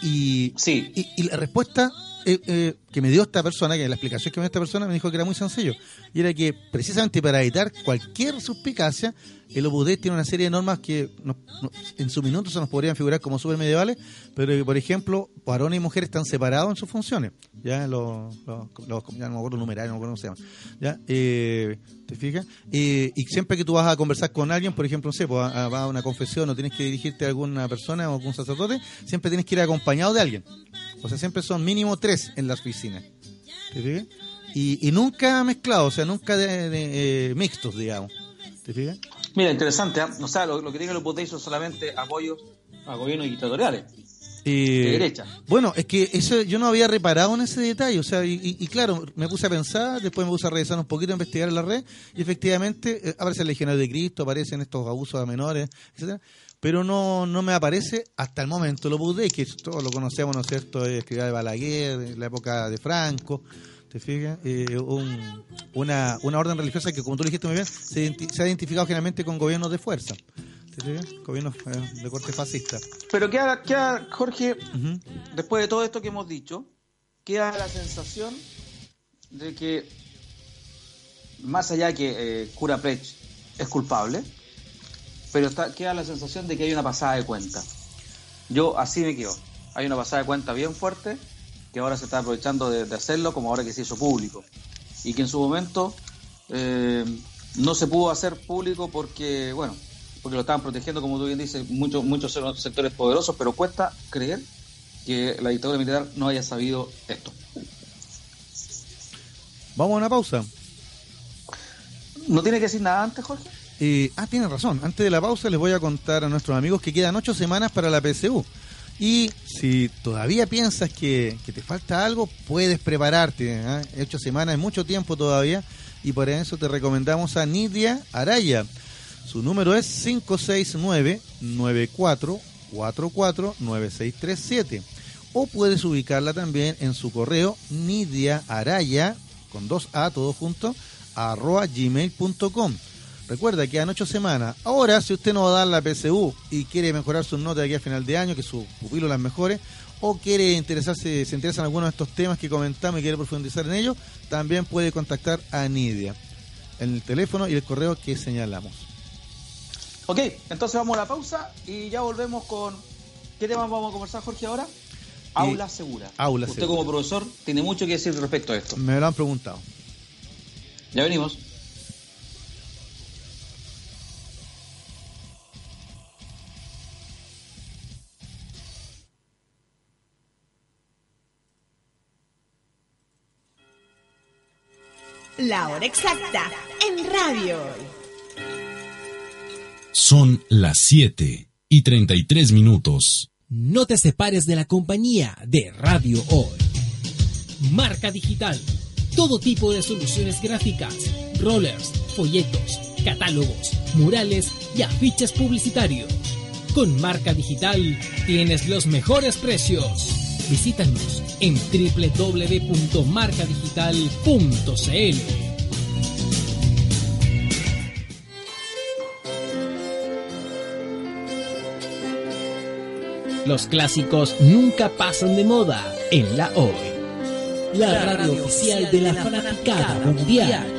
Y, Sí. y, y la respuesta eh, eh, que me dio esta persona, que la explicación que me dio esta persona, me dijo que era muy sencillo. Y era que precisamente para evitar cualquier suspicacia, el Opus tiene una serie de normas que nos- no- en su minuto se nos podrían figurar como super medievales, pero que, por ejemplo, varones y mujeres están separados en sus funciones. Ya los, los, los- ya no me acuerdo numerarios, no me acuerdo cómo se llaman. ¿Ya? Eh, ¿Te fijas? Eh, y siempre que tú vas a conversar con alguien, por ejemplo, no sé, pues, a- a- una confesión o tienes que dirigirte a alguna persona o algún sacerdote, siempre tienes que ir acompañado de alguien. O sea, siempre son mínimo tres en las piscinas. ¿Te fijas? Y, y nunca mezclados, o sea, nunca de, de, eh, mixtos, digamos. ¿Te fijas? Mira, interesante, ¿ah? o sea, lo, lo que tienen los Opus Dei son solamente apoyos a gobiernos dictatoriales. Eh, De derecha. Bueno, es que eso yo no había reparado en ese detalle, o sea, y, y- y claro, me puse a pensar, después me puse a revisar un poquito, a investigar en la red, y efectivamente eh, aparece el Legionario de Cristo, aparecen estos abusos a menores, etcétera, pero no, no me aparece hasta el momento Opus Dei, que todos lo conocemos, ¿no es cierto?, de escribir de Balaguer, de la época de Franco, ¿te fijas? Eh, un- una, una orden religiosa que, como tú dijiste muy bien, se, se ha identificado generalmente con gobiernos de fuerza. Gobiernos eh, de corte fascista. Pero queda, queda, Jorge, después de todo esto que hemos dicho, queda la sensación de que, más allá que eh, Cura Prech es culpable, pero está, queda la sensación de que hay una pasada de cuenta. Yo así me quedo. Hay una pasada de cuenta bien fuerte que ahora se está aprovechando de, de hacerlo, como ahora que se hizo público. Y que en su momento eh, no se pudo hacer público porque, bueno, porque lo estaban protegiendo, como tú bien dices, muchos muchos sectores poderosos, pero cuesta creer que la dictadura militar no haya sabido esto. Vamos a una pausa. ¿No tiene que decir nada antes, Jorge? Eh, ah, tiene razón. Antes de la pausa les voy a contar a nuestros amigos que quedan ocho semanas para la PSU. Y si todavía piensas que, te falta algo, puedes prepararte. ¿eh? Ocho semanas es mucho tiempo todavía. Y por eso te recomendamos a Nidia Araya. Su número es 569-9444-9637. O puedes ubicarla también en su correo Nidia Araya, con dos A, todo junto, arroba gmail.com. Recuerda, quedan ocho semanas. Ahora, si usted no va a dar la PSU y quiere mejorar sus notas de aquí a final de año, que sus pupilos las mejore, o quiere interesarse, se interesa en alguno de estos temas que comentamos y quiere profundizar en ellos, también puede contactar a Nidia en el teléfono y el correo que señalamos. Ok, entonces vamos a la pausa y ya volvemos con... ¿Qué tema vamos a conversar, Jorge, ahora? Aula segura. Aula Usted segura. como profesor tiene mucho que decir respecto a esto. Me lo han preguntado. Ya venimos. La hora exacta en Radio Hoy. Son las 7 y 33 minutos. No te separes de la compañía de Radio Hoy. Marca digital. Todo tipo de soluciones gráficas, rollers, folletos, catálogos, murales y afiches publicitarios. Con Marca Digital tienes los mejores precios. Visítanos en www.marcadigital.cl. Los clásicos nunca pasan de moda en la hoy. La radio oficial de la fanaticada mundial.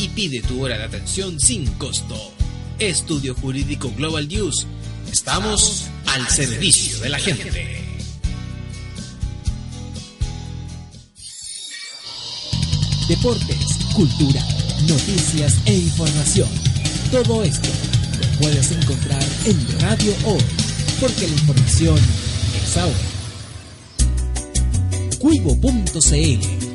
y pide tu hora de atención sin costo. Estudio Jurídico Global News. Estamos al servicio de la gente. Deportes, cultura, noticias e información. Todo esto lo puedes encontrar en Radio Hoy, porque la información es ahora. Cuivo.cl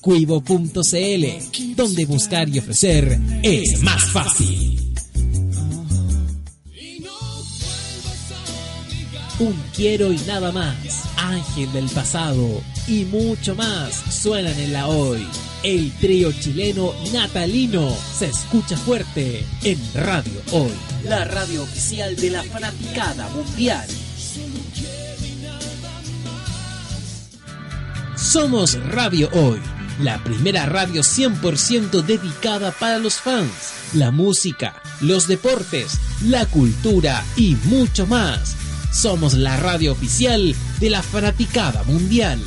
Cuivo.cl, donde buscar y ofrecer es más fácil. Un quiero y nada más, Ángel del pasado y mucho más suenan en la hoy. El trío chileno natalino se escucha fuerte en Radio Hoy, la radio oficial de la fanaticada mundial. Somos Radio Hoy, la primera radio 100% dedicada para los fans, la música, los deportes, la cultura y mucho más. Somos la radio oficial de la fanaticada mundial.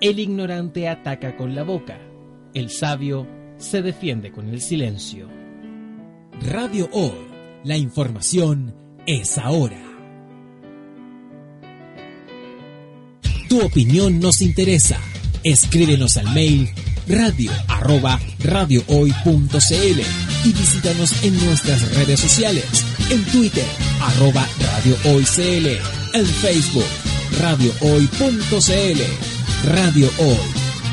El ignorante ataca con la boca, el sabio se defiende con el silencio. Radio Hoy, la información es ahora. Tu opinión nos interesa. Escríbenos al mail radio arroba radiohoy.cl y visítanos en nuestras redes sociales, en Twitter arroba radiohoycl, en Facebook radiohoy.cl. Radio Hoy,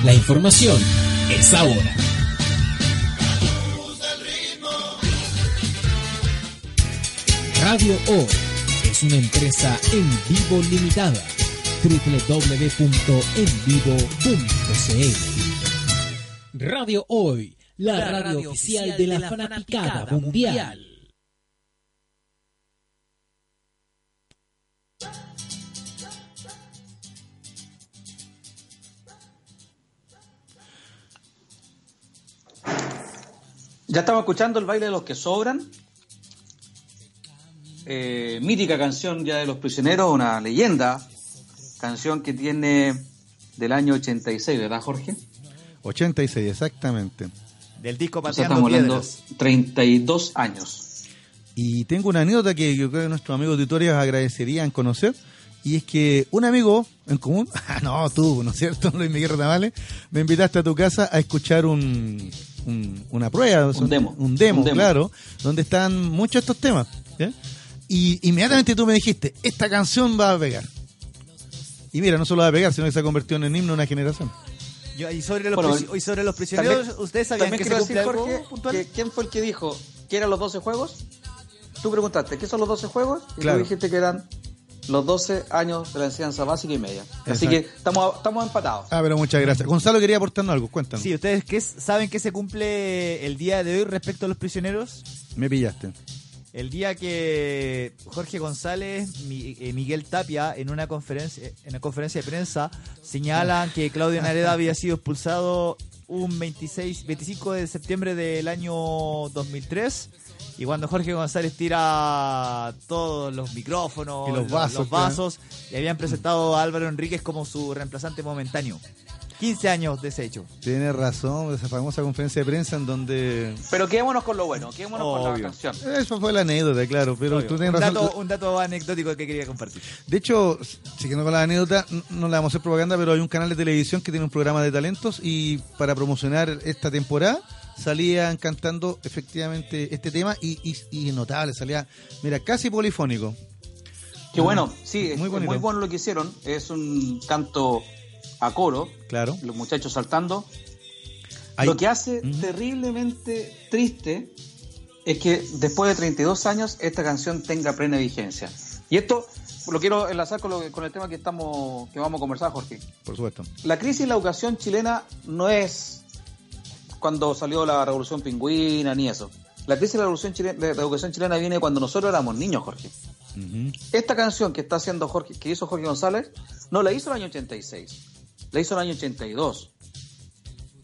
la información es ahora. Radio Hoy es una empresa en vivo limitada www.envivo.cl Radio Hoy, la, radio, oficial de la, fanaticada, mundial. Ya estamos escuchando el baile de los que sobran. Eh, mítica canción ya de los prisioneros, una leyenda. Canción que tiene del año 86, ¿verdad, Jorge? 86, exactamente. Del disco Pateando estamos hablando Piedras. 32 años. Y tengo una anécdota que yo creo que nuestros amigos auditores agradecerían conocer. Y es que un amigo en común, ah, no, tú, ¿no es cierto? Luis Miguel Ramales, me invitaste a tu casa a escuchar un, un- una prueba. demo. Un demo, Un demo. claro, donde están muchos estos temas. Y inmediatamente tú me dijiste, esta canción va a pegar. Y mira, no solo va a pegar, sino que se ha convertido en el himno de una generación. Yo- y, sobre los Bueno, y sobre los prisioneros, También- ¿ustedes sabían que se decir, algo Jorge, que- ¿quién fue el que dijo que eran los 12 juegos? Tú preguntaste, ¿qué son los 12 juegos? Y Claro. tú dijiste que eran los 12 años de la enseñanza básica y media. Así que estamos, estamos empatados. Ah, pero muchas gracias. Gonzalo quería aportarnos algo, cuéntanos. Sí, ¿ustedes qué, saben que se cumple el día de hoy respecto a los prisioneros? Me pillaste. El día que Jorge González, Mi- eh, Miguel Tapia, en una conferencia, en una conferencia de prensa, señalan que Claudio Nareda había sido expulsado un 26, 25 de septiembre del año 2003. Y cuando Jorge González tira todos los micrófonos, Y los vasos, vasos, y habían presentado a Álvaro Enríquez como su reemplazante momentáneo. 15 años de ese hecho. Tienes razón, esa famosa conferencia de prensa en donde... Pero quedémonos con lo bueno, quedémonos con Obvio. la canción. Eso fue la anécdota, claro, pero Obvio. tú tienes un, razón. dato, un dato anecdótico que quería compartir. De hecho, siguiendo con la anécdota, no le vamos a hacer propaganda, pero hay un canal de televisión que tiene un programa de talentos y para promocionar esta temporada salían cantando efectivamente este tema y, y, y notable, salía, mira, casi polifónico. Qué bueno, sí, es Muy bonito. muy bueno lo que hicieron. Es un canto a coro, Claro. los muchachos saltando. Hay- Lo que hace terriblemente triste es que después de 32 años esta canción tenga plena vigencia. Y esto lo quiero enlazar con, lo- con el tema que estamos que vamos a conversar, Jorge. Por supuesto. La crisis en la educación chilena no es cuando salió la revolución pingüina ni eso. La crisis de la, revolución chilena, de la educación chilena viene cuando nosotros éramos niños, Jorge. Esta canción que está haciendo Jorge, que hizo Jorge González, no la hizo en el año 86, la hizo en el año 82.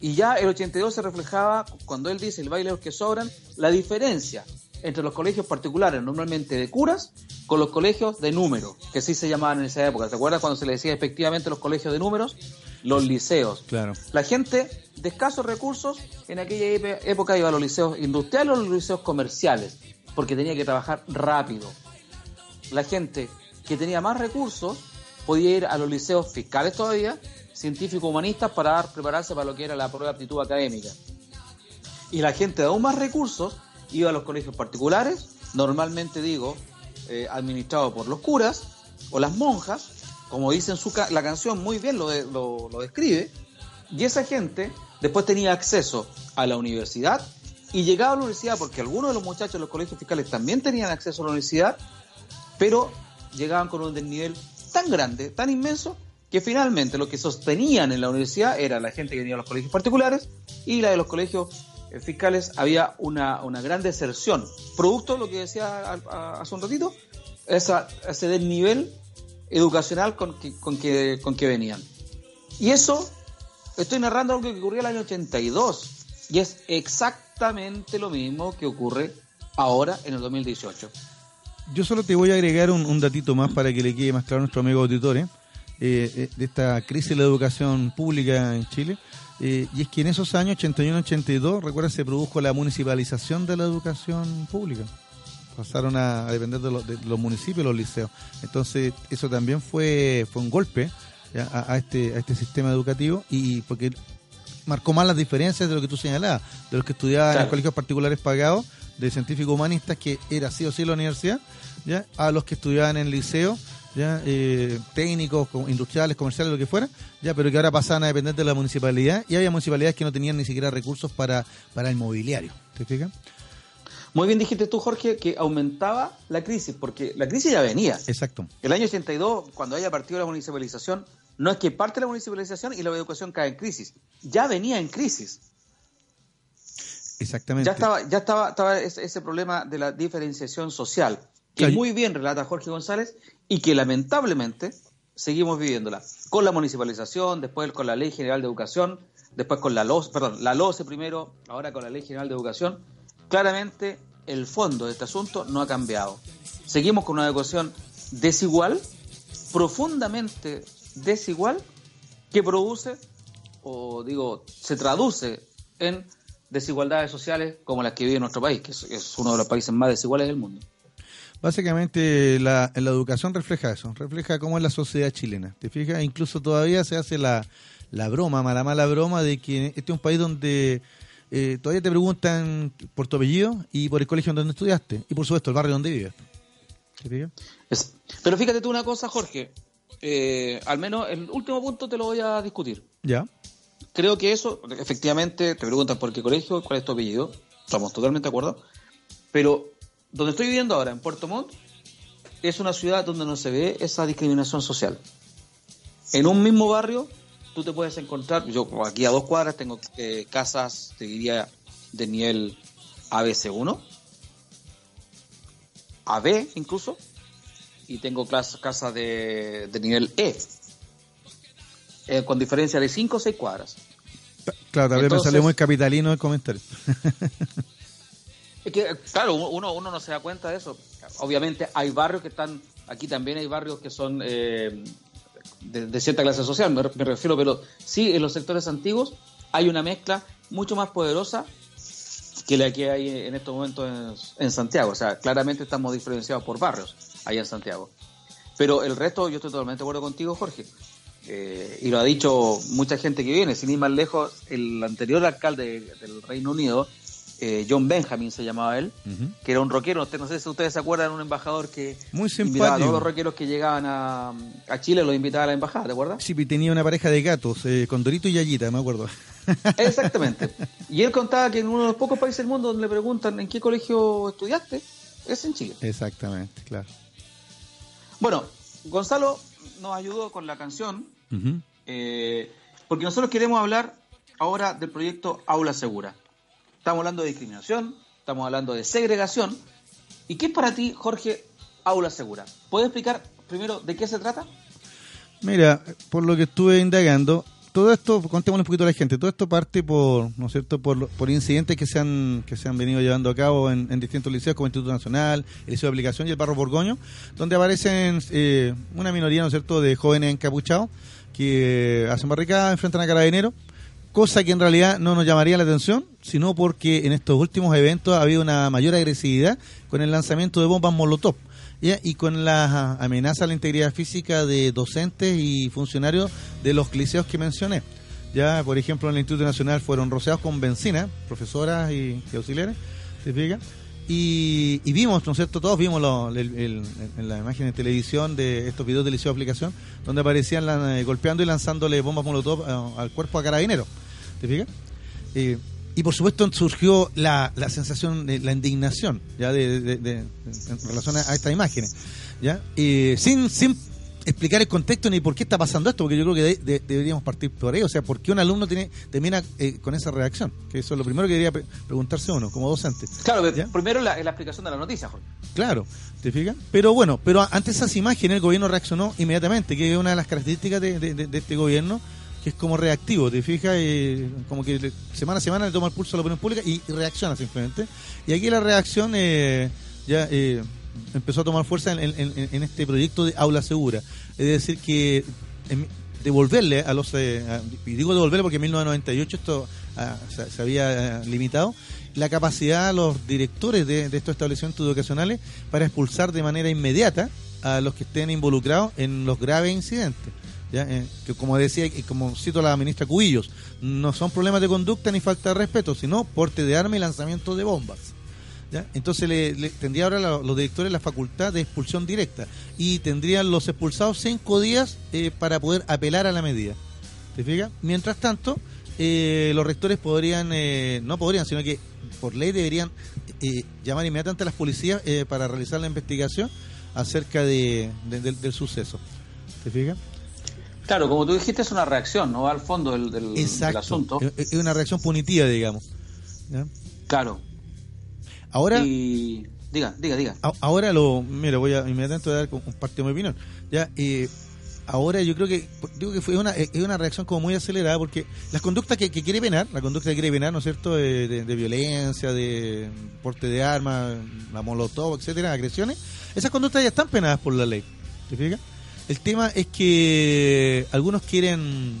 Y ya el 82 se reflejaba, cuando él dice el baile de los que sobran, la diferencia entre los colegios particulares, normalmente de curas, con los colegios de número, que sí se llamaban en esa época. ¿Te acuerdas cuando se le decía efectivamente los colegios de números? Los liceos. Claro. La gente de escasos recursos en aquella época iba a los liceos industriales o los liceos comerciales, porque tenía que trabajar rápido. La gente que tenía más recursos podía ir a los liceos fiscales todavía, científico-humanistas, para prepararse para lo que era la prueba de aptitud académica. Y la gente de aún más recursos iba a los colegios particulares, normalmente digo, eh, administrados por los curas o las monjas, como dice en su ca- la canción, muy bien lo, de- lo, lo describe, y esa gente después tenía acceso a la universidad y llegaba a la universidad, porque algunos de los muchachos de los colegios fiscales también tenían acceso a la universidad, pero llegaban con un desnivel tan grande, tan inmenso, que finalmente lo que sostenían en la universidad era la gente que venía a los colegios particulares y la de los colegios eh, fiscales había una, una gran deserción, producto de lo que decía hace un ratito, esa, ese desnivel educacional con que, con, que, con que venían. Y eso, estoy narrando algo que ocurrió en el año 82, y es exactamente lo mismo que ocurre ahora en el 2018. Yo solo te voy a agregar un, un datito más para que le quede más claro a nuestro amigo auditores. eh, eh, de esta crisis de la educación pública en Chile. Eh, y es que en esos años, 81-82, recuerda, se produjo la municipalización de la educación pública. Pasaron a, a depender de, los- de los municipios, los liceos. Entonces, eso también fue, fue un golpe ya, a, a este, a este sistema educativo y porque marcó más las diferencias de lo que tú señalabas, de los que estudiaban en Claro. colegios particulares pagados, de científicos humanistas, que era sí o sí la universidad, ya a los que estudiaban en liceo, ya eh, técnicos, co- industriales, comerciales, lo que fuera, ya pero que ahora pasaban a depender de la municipalidad y había municipalidades que no tenían ni siquiera recursos para, para el mobiliario. ¿Te fijas? Muy bien dijiste tú, Jorge, que aumentaba la crisis, porque la crisis ya venía. Exacto. El año 82, cuando haya partido la municipalización, no es que parte la municipalización y la educación cae en crisis. Ya venía en crisis. Exactamente. Ya estaba, ya estaba, estaba ese, ese problema de la diferenciación social, que muy bien relata Jorge González y que lamentablemente seguimos viviéndola. Con la municipalización, después con la Ley General de Educación, después con la LOS, perdón, la LOCE primero, ahora con la Ley General de Educación. Claramente el fondo de este asunto no ha cambiado. Seguimos con una educación desigual, profundamente desigual, que produce, o digo, se traduce en desigualdades sociales como las que vive nuestro país, que es uno de los países más desiguales del mundo. Básicamente la, la educación refleja eso, refleja cómo es la sociedad chilena. ¿Te fijas? Incluso todavía se hace la, la broma, mala mala broma, de que este es un país donde eh, todavía te preguntan por tu apellido y por el colegio donde estudiaste y por supuesto el barrio donde vives. ¿Te fijas? Es- pero fíjate tú una cosa, Jorge, eh, al menos el último punto te lo voy a discutir. Ya. Creo que eso, efectivamente, te preguntan por qué colegio, cuál es tu apellido, estamos totalmente de acuerdo, pero donde estoy viviendo ahora, en Puerto Montt, es una ciudad donde no se ve esa discriminación social. En un mismo barrio, tú te puedes encontrar, yo aquí a dos cuadras tengo eh, casas, te diría, de nivel ABC1, AB incluso, y tengo casas de, de nivel E, eh, con diferencia de 5 o 6 cuadras. Claro, tal vez me salió muy capitalino el comentario. Es que, claro, uno, uno no se da cuenta de eso. Obviamente hay barrios que están, aquí también hay barrios que son eh, de, cierta clase social, me, re- me refiero, pero sí en los sectores antiguos hay una mezcla mucho más poderosa que la que hay en estos momentos en, en Santiago. O sea, claramente estamos diferenciados por barrios allá en Santiago. Pero el resto, yo estoy totalmente de acuerdo contigo, Jorge. Eh, y lo ha dicho mucha gente que viene, sin ir más lejos, el anterior alcalde del Reino Unido, eh, John Benjamin se llamaba él, que era un rockero, usted, no sé si ustedes se acuerdan, un embajador que Muy invitaba a simpático. todos los rockeros que llegaban a, a Chile, los invitaba a la embajada, ¿te acuerdas? Sí, y tenía una pareja de gatos, eh, con Dorito y Yayita, me acuerdo. Exactamente. Y él contaba que en uno de los pocos países del mundo donde le preguntan en qué colegio estudiaste, es en Chile. Exactamente, claro. Bueno, Gonzalo nos ayudó con la canción, eh, porque nosotros queremos hablar ahora del proyecto Aula Segura. Estamos hablando de discriminación, estamos hablando de segregación. ¿Y qué es para ti, Jorge, Aula Segura? ¿Puedes explicar primero de qué se trata? Mira, por lo que estuve indagando, todo esto, contémosle un poquito a la gente, todo esto parte por, ¿no es cierto?, por, incidentes que se han que se han venido llevando a cabo en, en distintos liceos como el Instituto Nacional, el Liceo de Aplicación y el Barro Borgoño, donde aparecen eh, una minoría, ¿no es cierto?, de jóvenes encapuchados que hacen barricadas, enfrentan a carabineros, cosa que en realidad no nos llamaría la atención, sino porque en estos últimos eventos ha habido una mayor agresividad con el lanzamiento de bombas Molotov. ¿ya? y con la amenaza a la integridad física de docentes y funcionarios de los liceos que mencioné. Ya, por ejemplo, en el Instituto Nacional fueron rociados con benzina, profesoras y, auxiliares, ¿te? Y, y vimos, ¿no es cierto? Todos vimos lo- el- en la imagen de televisión de estos videos de liceo de aplicación, donde aparecían la- eh, golpeando y lanzándole bombas molotov eh, al cuerpo a carabineros, ¿te fijas? Eh, y por supuesto surgió la, la sensación de la indignación ya de, de- de- en relación a, estas imágenes ya Eh, sin sin explicar el contexto ni por qué está pasando esto porque yo creo que de- de- deberíamos partir por ahí o sea por qué un alumno tiene termina eh, con esa reacción que eso es lo primero que debería pre- preguntarse uno como docente Claro, ¿Ya? primero la, la explicación de la noticia, Jorge. Claro, ¿te fijas? Pero bueno, pero ante esas imágenes el gobierno reaccionó inmediatamente, que es una de las características de este gobierno, es como reactivo, ¿te fijas? Eh, como que semana a semana le toma el pulso a la opinión pública y, reacciona simplemente. Y aquí la reacción eh, ya eh, empezó a tomar fuerza en, este proyecto de aula segura. Es decir, que em- devolverle a los, eh, a- y digo devolverle porque en 1998 esto ah, se, se había eh, limitado, la capacidad a los directores de estos establecimientos educacionales para expulsar de manera inmediata a los que estén involucrados en los graves incidentes. Eh, que como decía, y como cito la ministra Cubillos, no son problemas de conducta ni falta de respeto, sino porte de arma y lanzamiento de bombas. ¿ya? Entonces le, tendría ahora los directores la facultad de expulsión directa y tendrían los expulsados cinco días eh, para poder apelar a la medida. ¿Te fijas? Mientras tanto, eh, los rectores podrían, no podrían, sino que por ley deberían llamar inmediatamente a las policías para realizar la investigación acerca de, de- del, del suceso. ¿Te fijas? Claro, como tú dijiste, es una reacción, no al fondo del, del- asunto. Es, una reacción punitiva, digamos. ¿ya? Claro. Ahora, Y diga, diga, diga. Ahora lo, mira, voy a inmediatamente voy a dar un parte de mi opinión. Ya, eh, ahora yo creo que digo que fue una es una reacción como muy acelerada porque las conductas que, que quiere penar, la conducta que quiere penar, ¿no es cierto?, de, de violencia, de porte de armas, la molotov, etcétera, agresiones, esas conductas ya están penadas por la ley. ¿Te fijas? El tema es que algunos quieren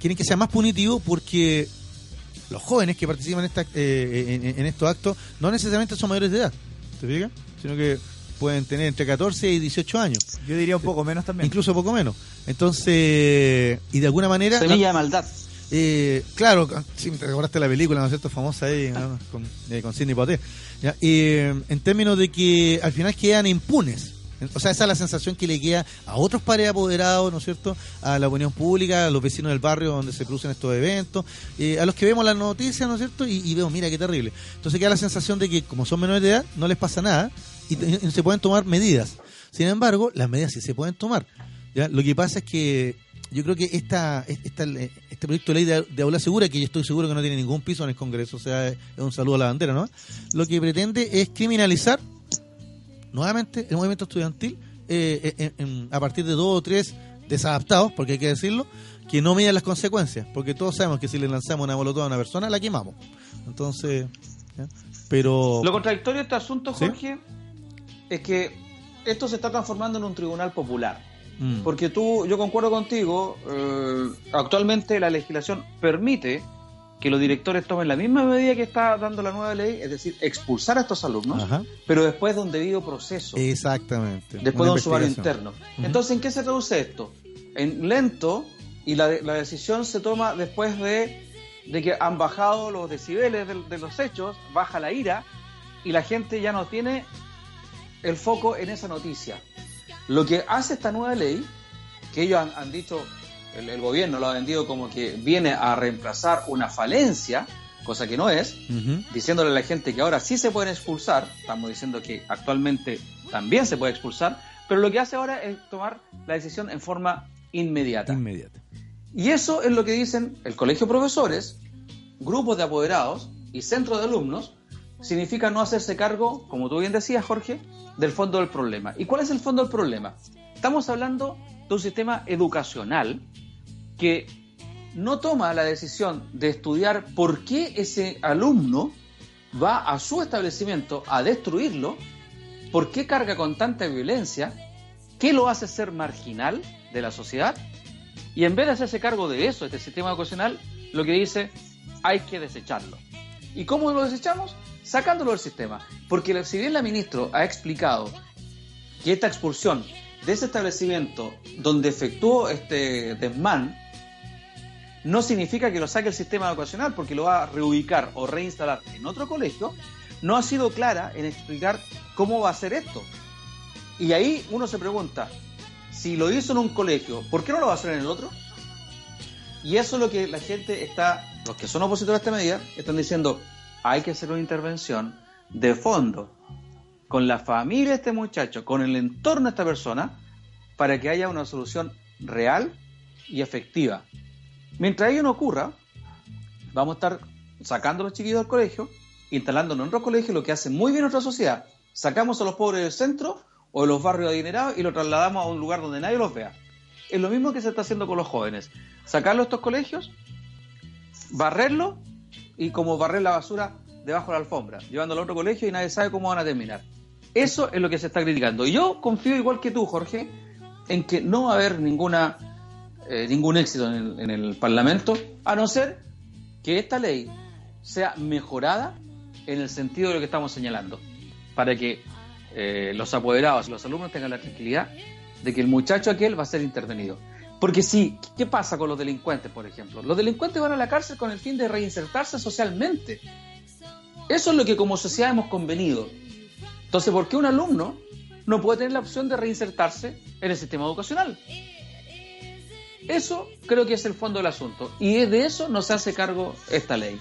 quieren que sea más punitivo porque los jóvenes que participan en, esta, eh, en, en estos actos no necesariamente son mayores de edad, ¿te fijas? Sino que pueden tener entre 14 y 18 años, Yo diría un poco menos también. incluso poco menos. Entonces, y de alguna manera... Semilla de maldad. Eh, claro, si te recordaste la película, ¿no es cierto? Famosa ahí, ¿no? con, eh, con Sidney Poitier. ¿ya? Eh, en términos de que al final quedan impunes. O sea, esa es la sensación que le queda a otros pares apoderados, ¿no es cierto? A la opinión pública, a los vecinos del barrio donde se producen estos eventos, eh, a los que vemos las noticias, ¿no es cierto? Y, vemos, mira qué terrible. Entonces queda la sensación de que como son menores de edad, no les pasa nada y se pueden tomar medidas. Sin embargo, las medidas sí se pueden tomar. ¿ya? Lo que pasa es que yo creo que esta, esta, este proyecto de ley de, de aula segura, que yo estoy seguro que no tiene ningún piso en el Congreso, o sea, es un saludo a la bandera, ¿no? Lo que pretende es criminalizar nuevamente el movimiento estudiantil eh, en- en- a partir de dos o tres desadaptados, porque hay que decirlo, que no midan las consecuencias, porque todos sabemos que si le lanzamos una molotov a una persona, la quemamos. Entonces, ¿ya? pero... Lo contradictorio de este asunto, ¿Sí? Jorge, es que esto se está transformando en un tribunal popular. Mm. Porque tú, yo concuerdo contigo, eh, actualmente la legislación permite que los directores tomen la misma medida que está dando la nueva ley, es decir, expulsar a estos alumnos, Ajá. pero después de un debido proceso, Exactamente. después de un sumario interno. Entonces, ¿en qué se traduce esto? En lento y la, la decisión se toma después de, de que han bajado los decibeles de, de los hechos, baja la ira y la gente ya no tiene el foco en esa noticia. Lo que hace esta nueva ley, que ellos han, han dicho, el, el gobierno lo ha vendido como que viene a reemplazar una falencia, cosa que no es, diciéndole a la gente que ahora sí se pueden expulsar, estamos diciendo que actualmente también se puede expulsar, pero lo que hace ahora es tomar la decisión en forma inmediata. Inmediata. Y eso es lo que dicen el colegio de profesores, grupos de apoderados y centros de alumnos, significa no hacerse cargo, como tú bien decías, Jorge, del fondo del problema. ¿Y cuál es el fondo del problema? Estamos hablando de un sistema educacional que no toma la decisión de estudiar por qué ese alumno va a su establecimiento a destruirlo, por qué carga con tanta violencia, qué lo hace ser marginal de la sociedad, y en vez de hacerse cargo de eso, este sistema educacional, lo que dice, hay que desecharlo. ¿Y cómo lo desechamos? Sacándolo del sistema. Porque si bien la ministra ha explicado que esta expulsión de ese establecimiento donde efectuó este desmán no significa que lo saque el sistema educacional porque lo va a reubicar o reinstalar en otro colegio, no ha sido clara en explicar cómo va a hacer esto. Y ahí uno se pregunta, si lo hizo en un colegio, ¿por qué no lo va a hacer en el otro? Y eso es lo que la gente está, los que son opositores a esta medida, están diciendo, hay que hacer una intervención de fondo con la familia de este muchacho, con el entorno de esta persona, para que haya una solución real y efectiva. Mientras ello no ocurra, vamos a estar sacando a los chiquillos del colegio, instalándonos en otro colegio, lo que hace muy bien nuestra sociedad. Sacamos a los pobres del centro o de los barrios adinerados y los trasladamos a un lugar donde nadie los vea. Es lo mismo que se está haciendo con los jóvenes. Sacarlos de estos colegios, barrerlos y como barrer la basura debajo de la alfombra, llevándolo a otro colegio y nadie sabe cómo van a terminar. Eso es lo que se está criticando. Y yo confío igual que tú, Jorge, en que no va a haber ninguna eh, ningún éxito en el, el Parlamento, a no ser que esta ley sea mejorada en el sentido de lo que estamos señalando, para que eh, los apoderados los alumnos tengan la tranquilidad de que el muchacho aquel va a ser intervenido. Porque sí, ¿qué pasa con los delincuentes, por ejemplo? Los delincuentes van a la cárcel con el fin de reinsertarse socialmente. Eso es lo que como sociedad hemos convenido. Entonces, ¿por qué un alumno no puede tener la opción de reinsertarse en el sistema educacional? Eso creo que es el fondo del asunto. Y de eso no se hace cargo esta ley.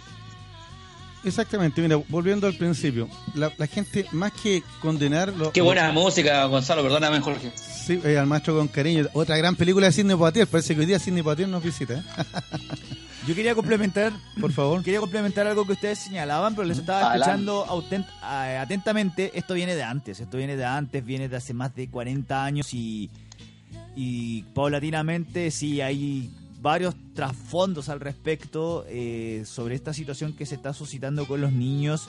Exactamente, mira, volviendo al principio, la, la gente más que condenar... lo- Qué buena música, Gonzalo, perdóname, Jorge. Sí, eh, al maestro con cariño. Otra gran película de Sidney Poitier. Parece que hoy día Sidney Poitier nos visita. ¿eh? Yo quería complementar, Por favor. quería complementar algo que ustedes señalaban, pero les estaba escuchando autent- a- atentamente. Esto viene de antes, esto viene de antes, viene de hace más de 40 años y, y paulatinamente sí hay varios trasfondos al respecto eh, sobre esta situación que se está suscitando con los niños.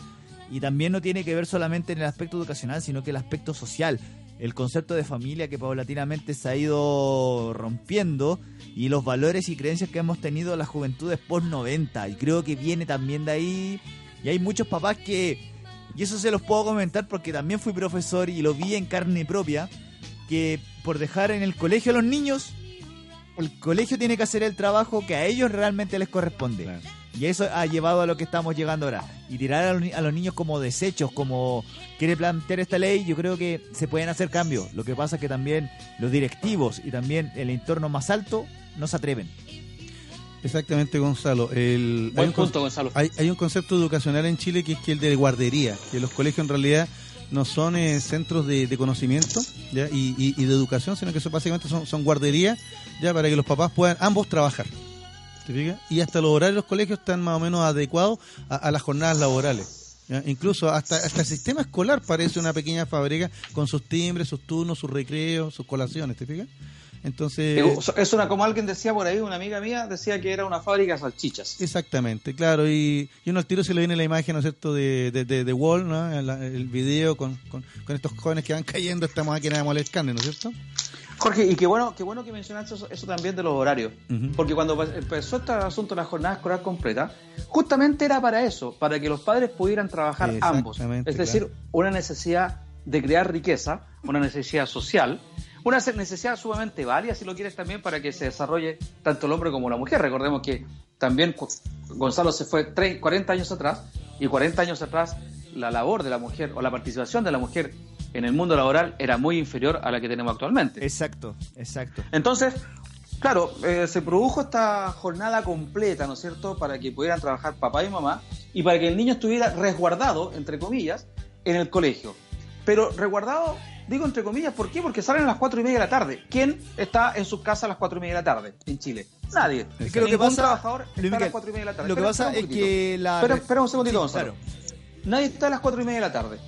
Y también no tiene que ver solamente en el aspecto educacional, sino que el aspecto social. El concepto de familia que paulatinamente se ha ido rompiendo y los valores y creencias que hemos tenido las juventudes post 90 y creo que viene también de ahí. Y hay muchos papás que y eso se los puedo comentar porque también fui profesor y lo vi en carne propia que por dejar en el colegio a los niños el colegio tiene que hacer el trabajo que a ellos realmente les corresponde Claro. y eso ha llevado a lo que estamos llegando ahora y tirar a los, a los niños como desechos como quiere plantear esta ley yo creo que se pueden hacer cambios lo que pasa es que también los directivos y también el entorno más alto no se atreven Exactamente, Gonzalo. El, hay, Buen un con- punto, Gonzalo. hay, hay un concepto educacional en Chile que es que el de guardería, que los colegios en realidad no son eh, centros de, de conocimiento ¿ya? Y, y- de educación, sino que son, básicamente son, son guarderías ya para que los papás puedan ambos trabajar. Y hasta los horarios de los colegios están más o menos adecuados a, las jornadas laborales. Incluso hasta, hasta el sistema escolar parece una pequeña fábrica con sus timbres, sus turnos, sus recreos, sus colaciones, ¿te fijas? Entonces... Es una, como alguien decía por ahí, una amiga mía decía que era una fábrica de salchichas. Exactamente, claro, y, y uno al tiro se le viene la imagen, ¿no es cierto?, de, de, de, de Wall, ¿no? El, el video con, con, con estos jóvenes que van cayendo a esta máquina de moler carne, ¿no es cierto? Jorge, y qué bueno, qué bueno que mencionaste eso, eso también de los horarios. Porque cuando empezó este asunto de la jornada escolar completa, justamente era para eso, para que los padres pudieran trabajar ambos. Es decir, una necesidad de crear riqueza, una necesidad social, una necesidad sumamente válida, si lo quieres también, para que se desarrolle tanto el hombre como la mujer. Recordemos que también Gonzalo se fue tre- 40 años atrás, y 40 años atrás la labor de la mujer o la participación de la mujer en el mundo laboral era muy inferior a la que tenemos actualmente. exacto exacto Entonces, claro, eh, se produjo esta jornada completa, ¿no es cierto?, para que pudieran trabajar papá y mamá y para que el niño estuviera resguardado, entre comillas, en el colegio. Pero resguardado, digo entre comillas, ¿por qué? Porque salen a las cuatro y media de la tarde. ¿Quién está en su casa a las cuatro y media de la tarde en Chile? Nadie. Es que lo que pasa- trabajador está a las Miguel, cuatro y media de la tarde. lo que Espera, pasa es que la Espera, espera un segundito, Sí, Gonzalo. claro. Nadie está a las cuatro y media de la tarde.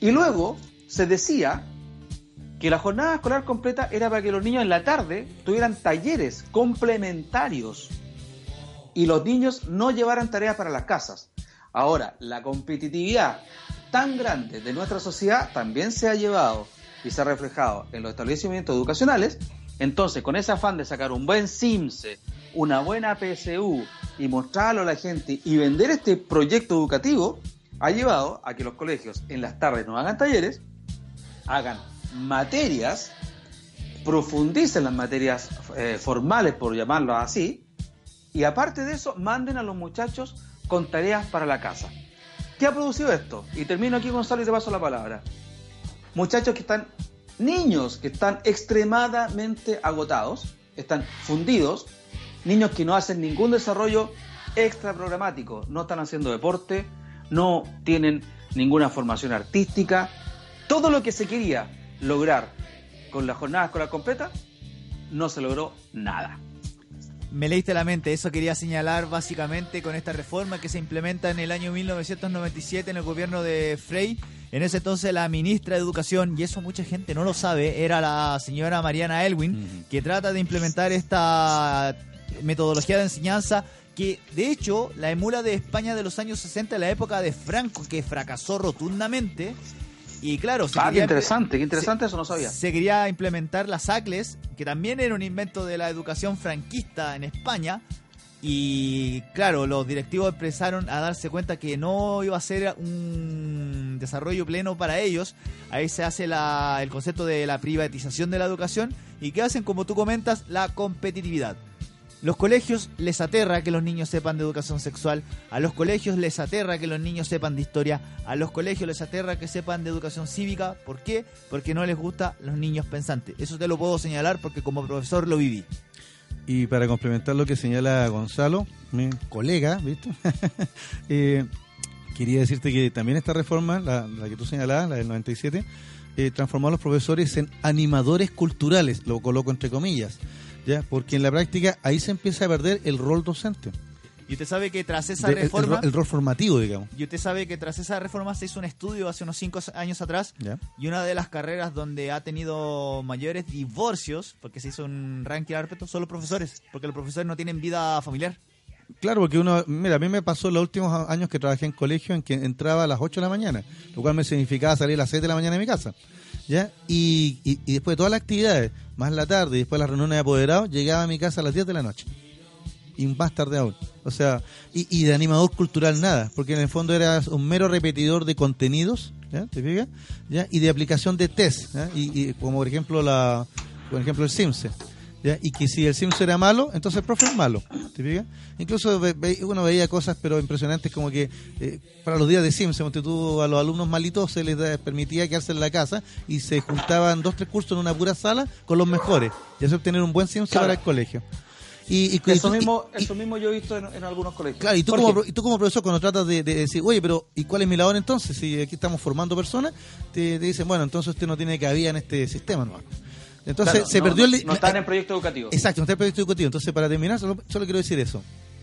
Y luego se decía que la jornada escolar completa era para que los niños en la tarde tuvieran talleres complementarios y los niños no llevaran tareas para las casas. Ahora, la competitividad tan grande de nuestra sociedad también se ha llevado y se ha reflejado en los establecimientos educacionales. Entonces, con ese afán de sacar un buen CIMSE, una buena PSU y mostrarlo a la gente y vender este proyecto educativo, ha llevado a que los colegios en las tardes no hagan talleres, hagan materias, profundicen las materias eh, formales, por llamarlo así, y aparte de eso, manden a los muchachos con tareas para la casa. ¿Qué ha producido esto? Y termino aquí, Gonzalo, y te paso la palabra. Muchachos que están, niños que están extremadamente agotados, están fundidos, niños que no hacen ningún desarrollo extra programático, no están haciendo deporte, no tienen ninguna formación artística. Todo lo que se quería lograr con la jornada escolar completa, no se logró nada. Me leíste la mente, eso quería señalar básicamente con esta reforma que se implementa en el año 1997 en el gobierno de Frey. En ese entonces la ministra de Educación, y eso mucha gente no lo sabe, era la señora Mariana Elwin, que trata de implementar esta metodología de enseñanza que de hecho la emula de España de los años 60, la época de Franco, que fracasó rotundamente. Y claro, se Ah, qué quería- interesante, qué interesante, eso no sabía. se quería implementar las ACLES, que también era un invento de la educación franquista en España. Y claro, los directivos empezaron a darse cuenta que no iba a ser un desarrollo pleno para ellos. Ahí se hace la- el concepto de la privatización de la educación y que hacen, como tú comentas, la competitividad. Los colegios les aterra que los niños sepan de educación sexual, a los colegios les aterra que los niños sepan de historia, a los colegios les aterra que sepan de educación cívica. ¿Por qué? Porque no les gusta los niños pensantes. Eso te lo puedo señalar porque como profesor lo viví. Y para complementar lo que señala Gonzalo, mi colega, ¿viste? Eh, quería decirte que también esta reforma, la, que tú señalabas, la del 97, eh, transformó a los profesores en animadores culturales, lo coloco entre comillas, ¿ya? Porque en la práctica ahí se empieza a perder el rol docente, Y usted sabe que tras esa de- el- el, reforma... el rol formativo, digamos. Y usted sabe que tras esa reforma se hizo un estudio hace unos 5 años atrás y una de las carreras donde ha tenido mayores divorcios, porque se hizo un ranking son los profesores, porque los profesores no tienen vida familiar. Claro, porque uno, mira, a mí me pasó los últimos años que trabajé en colegio en que entraba a las 8 de la mañana, lo cual me significaba salir a las 6 de la mañana de mi casa. ¿Ya? Y, y, después de todas las actividades, más la tarde y después las reuniones de apoderados, llegaba a mi casa a las 10 de la noche. Y más tarde aún. O sea, y, de animador cultural nada, porque en el fondo era un mero repetidor de contenidos, ¿ya? ¿Te fijas? ¿Ya? Y de aplicación de test, ¿ya? Y, como por ejemplo la por ejemplo el Simse. ¿Ya? Y que si el Simpson era malo, entonces el profe es malo. ¿Te fijas? Incluso ve- ve- uno veía cosas pero impresionantes como que eh, para los días de Simpson, donde tú a los alumnos malitos se les da- permitía quedarse en la casa y se juntaban dos, tres cursos en una pura sala con los mejores y así obtener un buen Simpson Claro. para el colegio. Y, y- Eso y- mismo, y- eso mismo yo he visto en, en algunos colegios. Claro, y tú, como, y tú como profesor cuando tratas de, de decir, oye, pero ¿y cuál es mi labor entonces? Si aquí estamos formando personas, te, te dicen, bueno, entonces usted no tiene cabida en este sistema. ¿no? Entonces claro, se no- perdió el... no están en proyecto educativo. Exacto, no está el proyecto educativo. Entonces, para terminar, solo, solo quiero decir eso.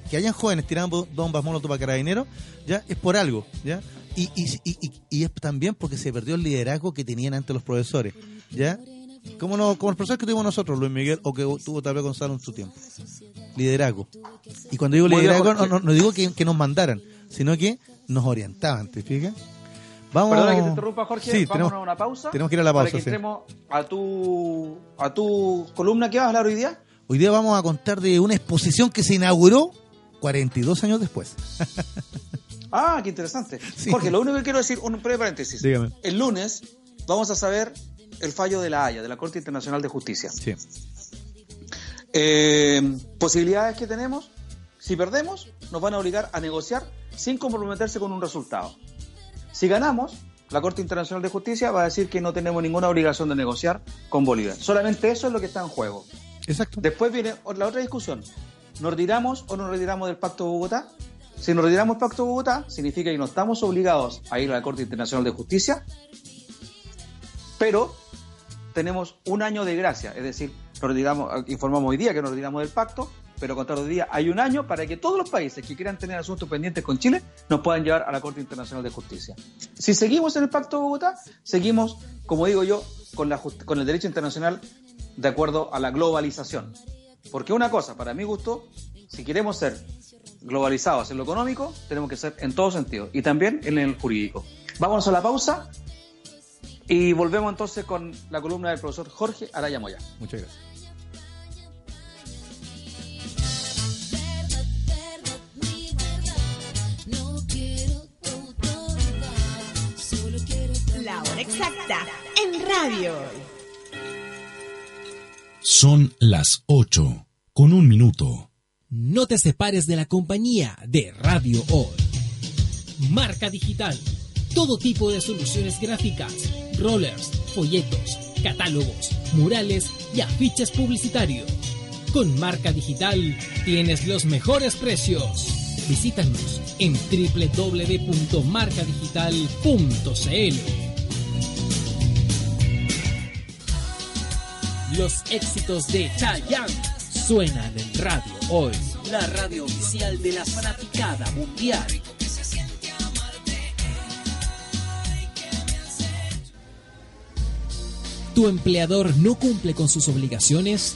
Que hayan jóvenes tirando bombas molotov para carabineros, ya es por algo, ¿ya? Y, y, y, y- y es también porque se perdió el liderazgo que tenían antes los profesores, ¿ya? Como, no, como el profesor que tuvimos nosotros, Luis Miguel, o que tuvo tal vez Gonzalo en su tiempo. Liderazgo. Y cuando digo liderazgo, no, Jorge. no, no digo que, que nos mandaran, sino que nos orientaban, ¿te fijas? Vamos. Perdona que te interrumpa, Jorge. Sí, Vamos tenemos, a una pausa. tenemos que ir a la pausa, Para que sí. entremos a tu, a tu columna que vas a hablar hoy día. Hoy día vamos a contar de una exposición que se inauguró 42 años después. Ah, qué interesante. Sí. Jorge, lo único que quiero decir, un breve paréntesis. Dígame. El lunes vamos a saber el fallo de la Haya, de la Corte Internacional de Justicia. Sí. Eh, posibilidades que tenemos, si perdemos, nos van a obligar a negociar sin comprometerse con un resultado. Si ganamos, la Corte Internacional de Justicia va a decir que no tenemos ninguna obligación de negociar con Bolivia. Solamente eso es lo que está en juego. Exacto. Después viene la otra discusión. ¿Nos retiramos o nos retiramos del Pacto de Bogotá? Si nos retiramos del Pacto de Bogotá, significa que no estamos obligados a ir a la Corte Internacional de Justicia, pero tenemos un año de gracia, es decir, nos retiramos, informamos hoy día que nos retiramos del pacto, pero contra hoy día hay un año para que todos los países que quieran tener asuntos pendientes con Chile nos puedan llevar a la Corte Internacional de Justicia. Si seguimos en el Pacto de Bogotá, seguimos, como digo yo, con, la con el derecho internacional de acuerdo a la globalización. Porque una cosa, para mi gusto, si queremos ser globalizados en lo económico, tenemos que ser en todo sentido y también en el jurídico. Vámonos a la pausa y volvemos entonces con la columna del profesor Jorge Araya Moya. Muchas gracias. Exacta en radio. Son las 8, con un minuto. No te separes de la compañía de Radio Hoy. Marca digital. Todo tipo de soluciones gráficas, rollers, folletos, catálogos, murales y afiches publicitarios. Con Marca Digital tienes los mejores precios. Visítanos en www.marcadigital.cl. Los éxitos de Chayanne suenan en Radio Hoy, la radio oficial de la fanaticada mundial. ¿Tu empleador no cumple con sus obligaciones?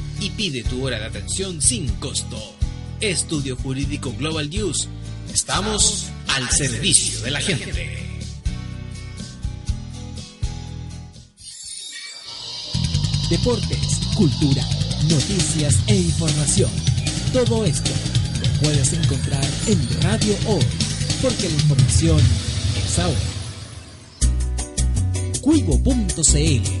y pide tu hora de atención sin costo. Estudio Jurídico Global News. Estamos al servicio de la gente. Deportes, cultura, noticias e información. Todo esto lo puedes encontrar en Radio Hoy, porque la información es ahora. Cuivo.cl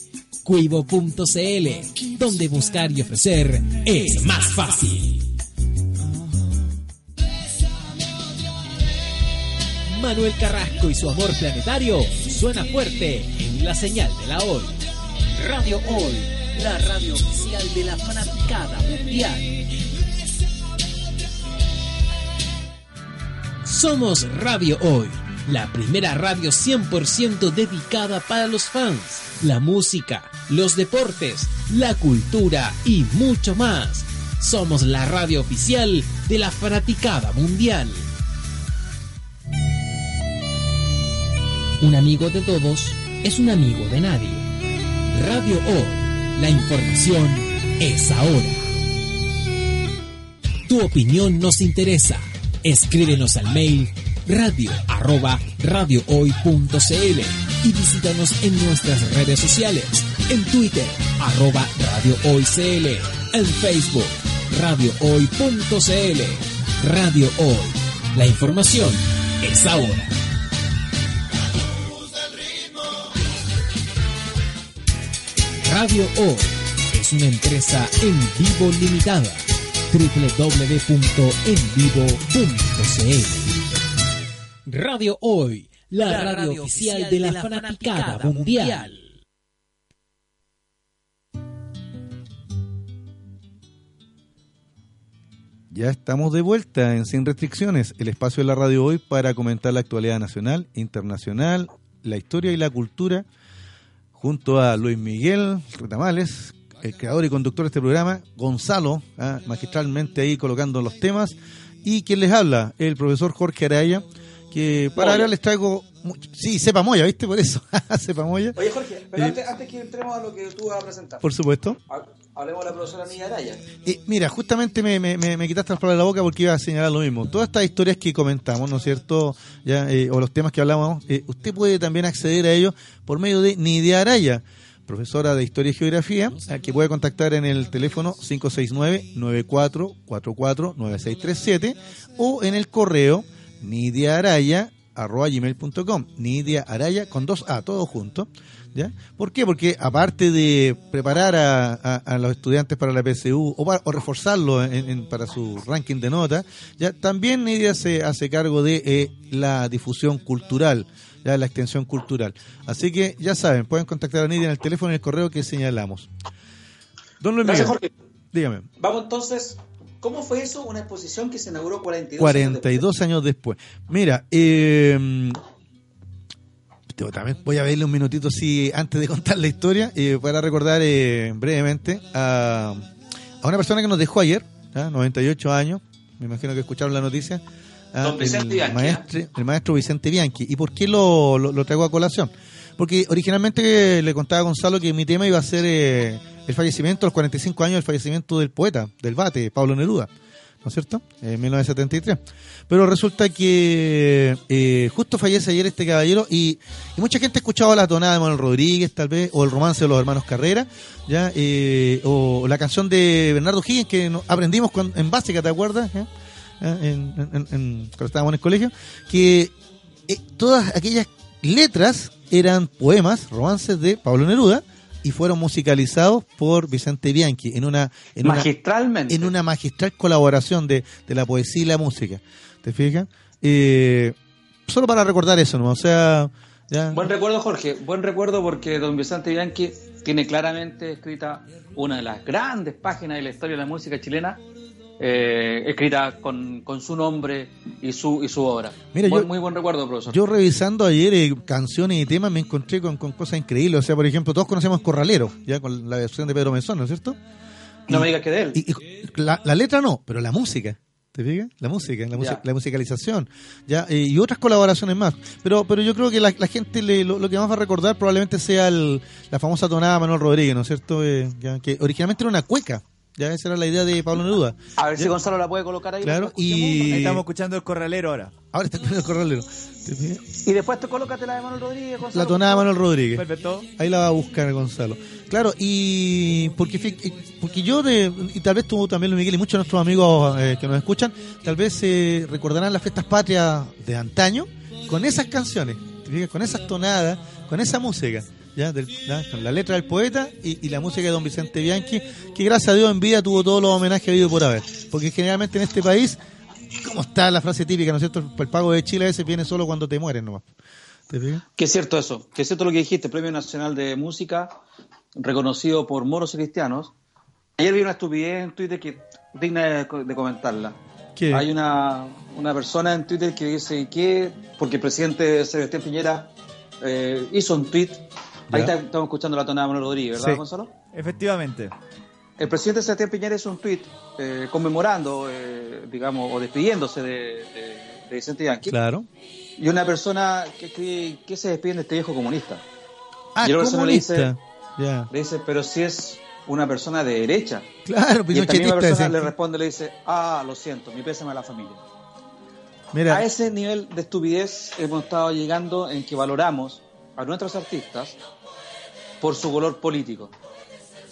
Cuivo.cl, donde buscar y ofrecer es más fácil. Manuel Carrasco y su amor planetario suena fuerte en la señal de la hoy. Radio Hoy, la radio oficial de la fanaticada mundial. Somos Radio Hoy, la primera radio 100% dedicada para los fans, la música, los deportes, la cultura y mucho más. Somos la radio oficial de la fanaticada mundial. Un amigo de todos es un amigo de nadie. Radio O, la información es ahora. Tu opinión nos interesa. Escríbenos al mail radio arroba radiohoy.cl y visítanos en nuestras redes sociales, en Twitter arroba radiohoycl, en Facebook radiohoy.cl. Radio Hoy, la información es ahora. Radio Hoy es una empresa en vivo limitada www.envivo.cl Radio Hoy, la, radio, oficial de la, fanaticada, mundial. Ya estamos de vuelta en Sin Restricciones, el espacio de la radio hoy para comentar la actualidad nacional, internacional, la historia y la cultura, junto a Luis Miguel Retamales, el creador y conductor de este programa, Gonzalo, ah, magistralmente ahí colocando los temas, y quien les habla, el profesor Jorge Araya, que para ahora les traigo, mucho- sí, sepa moya, ¿viste? Por eso, sepa moya, Oye, Jorge, pero Eh, antes, antes que entremos a lo que tú vas a presentar, por supuesto. ha- hablemos de la profesora Niña Araya. Eh, mira, justamente me, me, me- me quitaste las palabras de la boca porque iba a señalar lo mismo. Todas estas historias que comentamos, ¿no es cierto? Ya, eh, o los temas que hablamos, eh, usted puede también acceder a ellos por medio de Nidia Araya, profesora de Historia y Geografía, a que puede contactar en el teléfono 569-9444-9637 o en el correo nidiaaraya.com. Nidia Araya con dos A, todo junto. ¿Ya? ¿Por qué? Porque aparte de preparar a, a- a los estudiantes para la PSU o, para- o reforzarlo en- en- para su ranking de nota, ya también Nidia se hace cargo de eh, la difusión cultural, ya la extensión cultural. Así que ya saben, pueden contactar a Nidia en el teléfono y en el correo que señalamos. Don Luis Gracias, Miguel, Jorge. dígame. Vamos entonces, ¿cómo fue eso? Una exposición que se inauguró 42 años 42 años después. Mira, eh, también voy a verle un minutito sí, antes de contar la historia, eh, para recordar eh, brevemente a, a una persona que nos dejó ayer, ¿ya? 98 años, me imagino que escucharon la noticia, ¿ah? Don Vicente el, Bianchi, maestre- el maestro Vicente Bianchi. ¿Y por qué lo, lo, lo traigo a colación? Porque originalmente le contaba a Gonzalo que mi tema iba a ser eh, el fallecimiento, los 45 años del fallecimiento del poeta, del bate, Pablo Neruda, ¿no es cierto? En 1973. Pero resulta que eh, justo fallece ayer este caballero y, mucha gente ha escuchado la tonada de Manuel Rodríguez, tal vez, o el romance de los hermanos Carrera, ya Eh, o la canción de Bernardo Higgins que aprendimos cuando- en básica, ¿te acuerdas? Cuando estábamos en el colegio, que eh, todas aquellas letras eran poemas, romances de Pablo Neruda y fueron musicalizados por Vicente Bianchi en una en una, Magistralmente. en una magistral colaboración de, de la poesía y la música. ¿Te fijas? Eh, solo para recordar eso, ¿no? O sea, ya, Buen recuerdo, Jorge. Buen recuerdo porque don Vicente Bianchi tiene claramente escrita una de las grandes páginas de la historia de la música chilena, eh, escrita con, con su nombre y su y su obra. Mira, Buen- yo- muy buen recuerdo, profesor. Yo revisando ayer eh, canciones y temas me encontré con, con cosas increíbles. O sea, por ejemplo, todos conocemos Corralero, ya con la versión de Pedro Mesón, ¿no es cierto? no y- me digas que de él. Y, la, la letra no, pero la música. ¿Te fijas? La música, la, Ya. la musicalización. ya eh, Y otras colaboraciones más. Pero pero yo creo que la, la gente le- lo, lo que más va a recordar probablemente sea el- la famosa tonada Manuel Rodríguez, ¿no es cierto? Ya, que originalmente era una cueca. Ya esa era la idea de Pablo Neruda. A ver si Gonzalo la puede colocar ahí. Claro, y- Ahí estamos escuchando el corralero ahora. Ahora está con el corralero. Y después te colócate la de Manuel Rodríguez, Gonzalo. La tonada de Manuel Rodríguez. Perfecto. Ahí la va a buscar Gonzalo. Claro, y porque porque yo, de, y tal vez tú también, Luis Miguel, y muchos de nuestros amigos eh, que nos escuchan, tal vez eh, recordarán las fiestas patrias de antaño con esas canciones, con esas tonadas, con esa música. ¿Ya? Del- ¿ya? Con la letra del poeta y, y la música de don Vicente Bianchi, que gracias a Dios en vida tuvo todos los homenajes habido por haber. Porque generalmente en este país, ¿cómo está la frase típica, no es cierto? El pago de Chile a veces viene solo cuando te mueres nomás. ¿Te? Que es cierto eso, que es cierto lo que dijiste, Premio Nacional de Música, reconocido por moros y cristianos. Ayer vi una estupidez en Twitter que digna de, de comentarla. ¿Qué? Hay una, una persona en Twitter que dice que, porque el presidente Sebastián Piñera eh, hizo un tweet, ahí está- estamos escuchando la tonada de Manuel Rodríguez, ¿verdad, Sí. Gonzalo? Efectivamente. El presidente Sebastián Piñera hizo un tweet eh, conmemorando, eh, digamos, o despidiéndose de, de, de Vicente Bianchi. Claro. Y una persona que escribe que se despide de este viejo comunista. Ah, Y persona le dice- comunista. Le dice, pero si es una persona de derecha. Claro, Y esta misma persona le responde, le dice, ah, lo siento, mi pésame a la familia. Mira, A ese nivel de estupidez hemos estado llegando en que valoramos a nuestros artistas por su color político.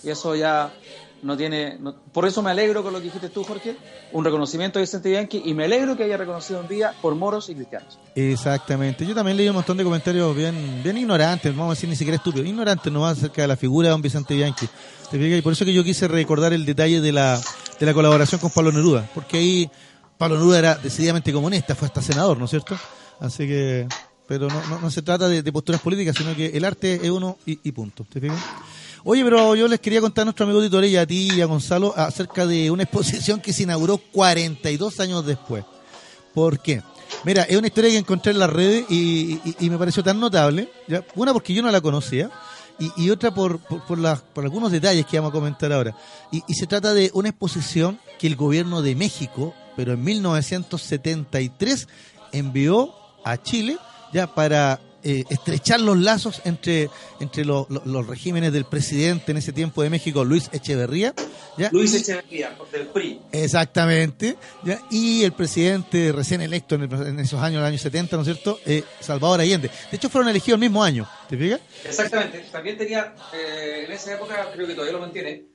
Y eso ya no tiene... no- por eso me alegro con lo que dijiste tú, Jorge, un reconocimiento de Vicente Bianchi, y me alegro que haya reconocido un día por moros y cristianos. exactamente. Yo también leí un montón de comentarios bien, bien ignorantes, no vamos a decir ni siquiera estúpidos, ignorantes nomás acerca de la figura de don Vicente Bianchi. Y por eso que yo quise recordar el detalle de la, de la colaboración con Pablo Neruda, porque ahí Pablo Neruda era decididamente comunista, fue hasta senador, ¿no es cierto? Así que, pero no, no, se trata de, posturas políticas, sino que el arte es uno y, punto. Oye, pero yo les quería contar a nuestro amigo Tito y a ti y a Gonzalo acerca de una exposición que se inauguró 42 años después. ¿Por qué? Mira, es una historia que encontré en las redes y, y- me pareció tan notable. Una porque yo no la conocía y, y otra por, por, por por algunos detalles que vamos a comentar ahora. Y se trata de una exposición que el gobierno de México, pero en 1973, envió a Chile ya para eh, estrechar los lazos entre, entre lo- lo- los regímenes del presidente en ese tiempo de México, Luis Echeverría. ¿ya? Luis Echeverría, del PRI. Exactamente. ¿ya? Y el presidente recién electo en, el- en esos años, en los años 70, ¿no es cierto? Eh, Salvador Allende. De hecho, fueron elegidos el mismo año. ¿Te fijas? Exactamente. También tenía, eh, en esa época, creo que todavía lo mantiene,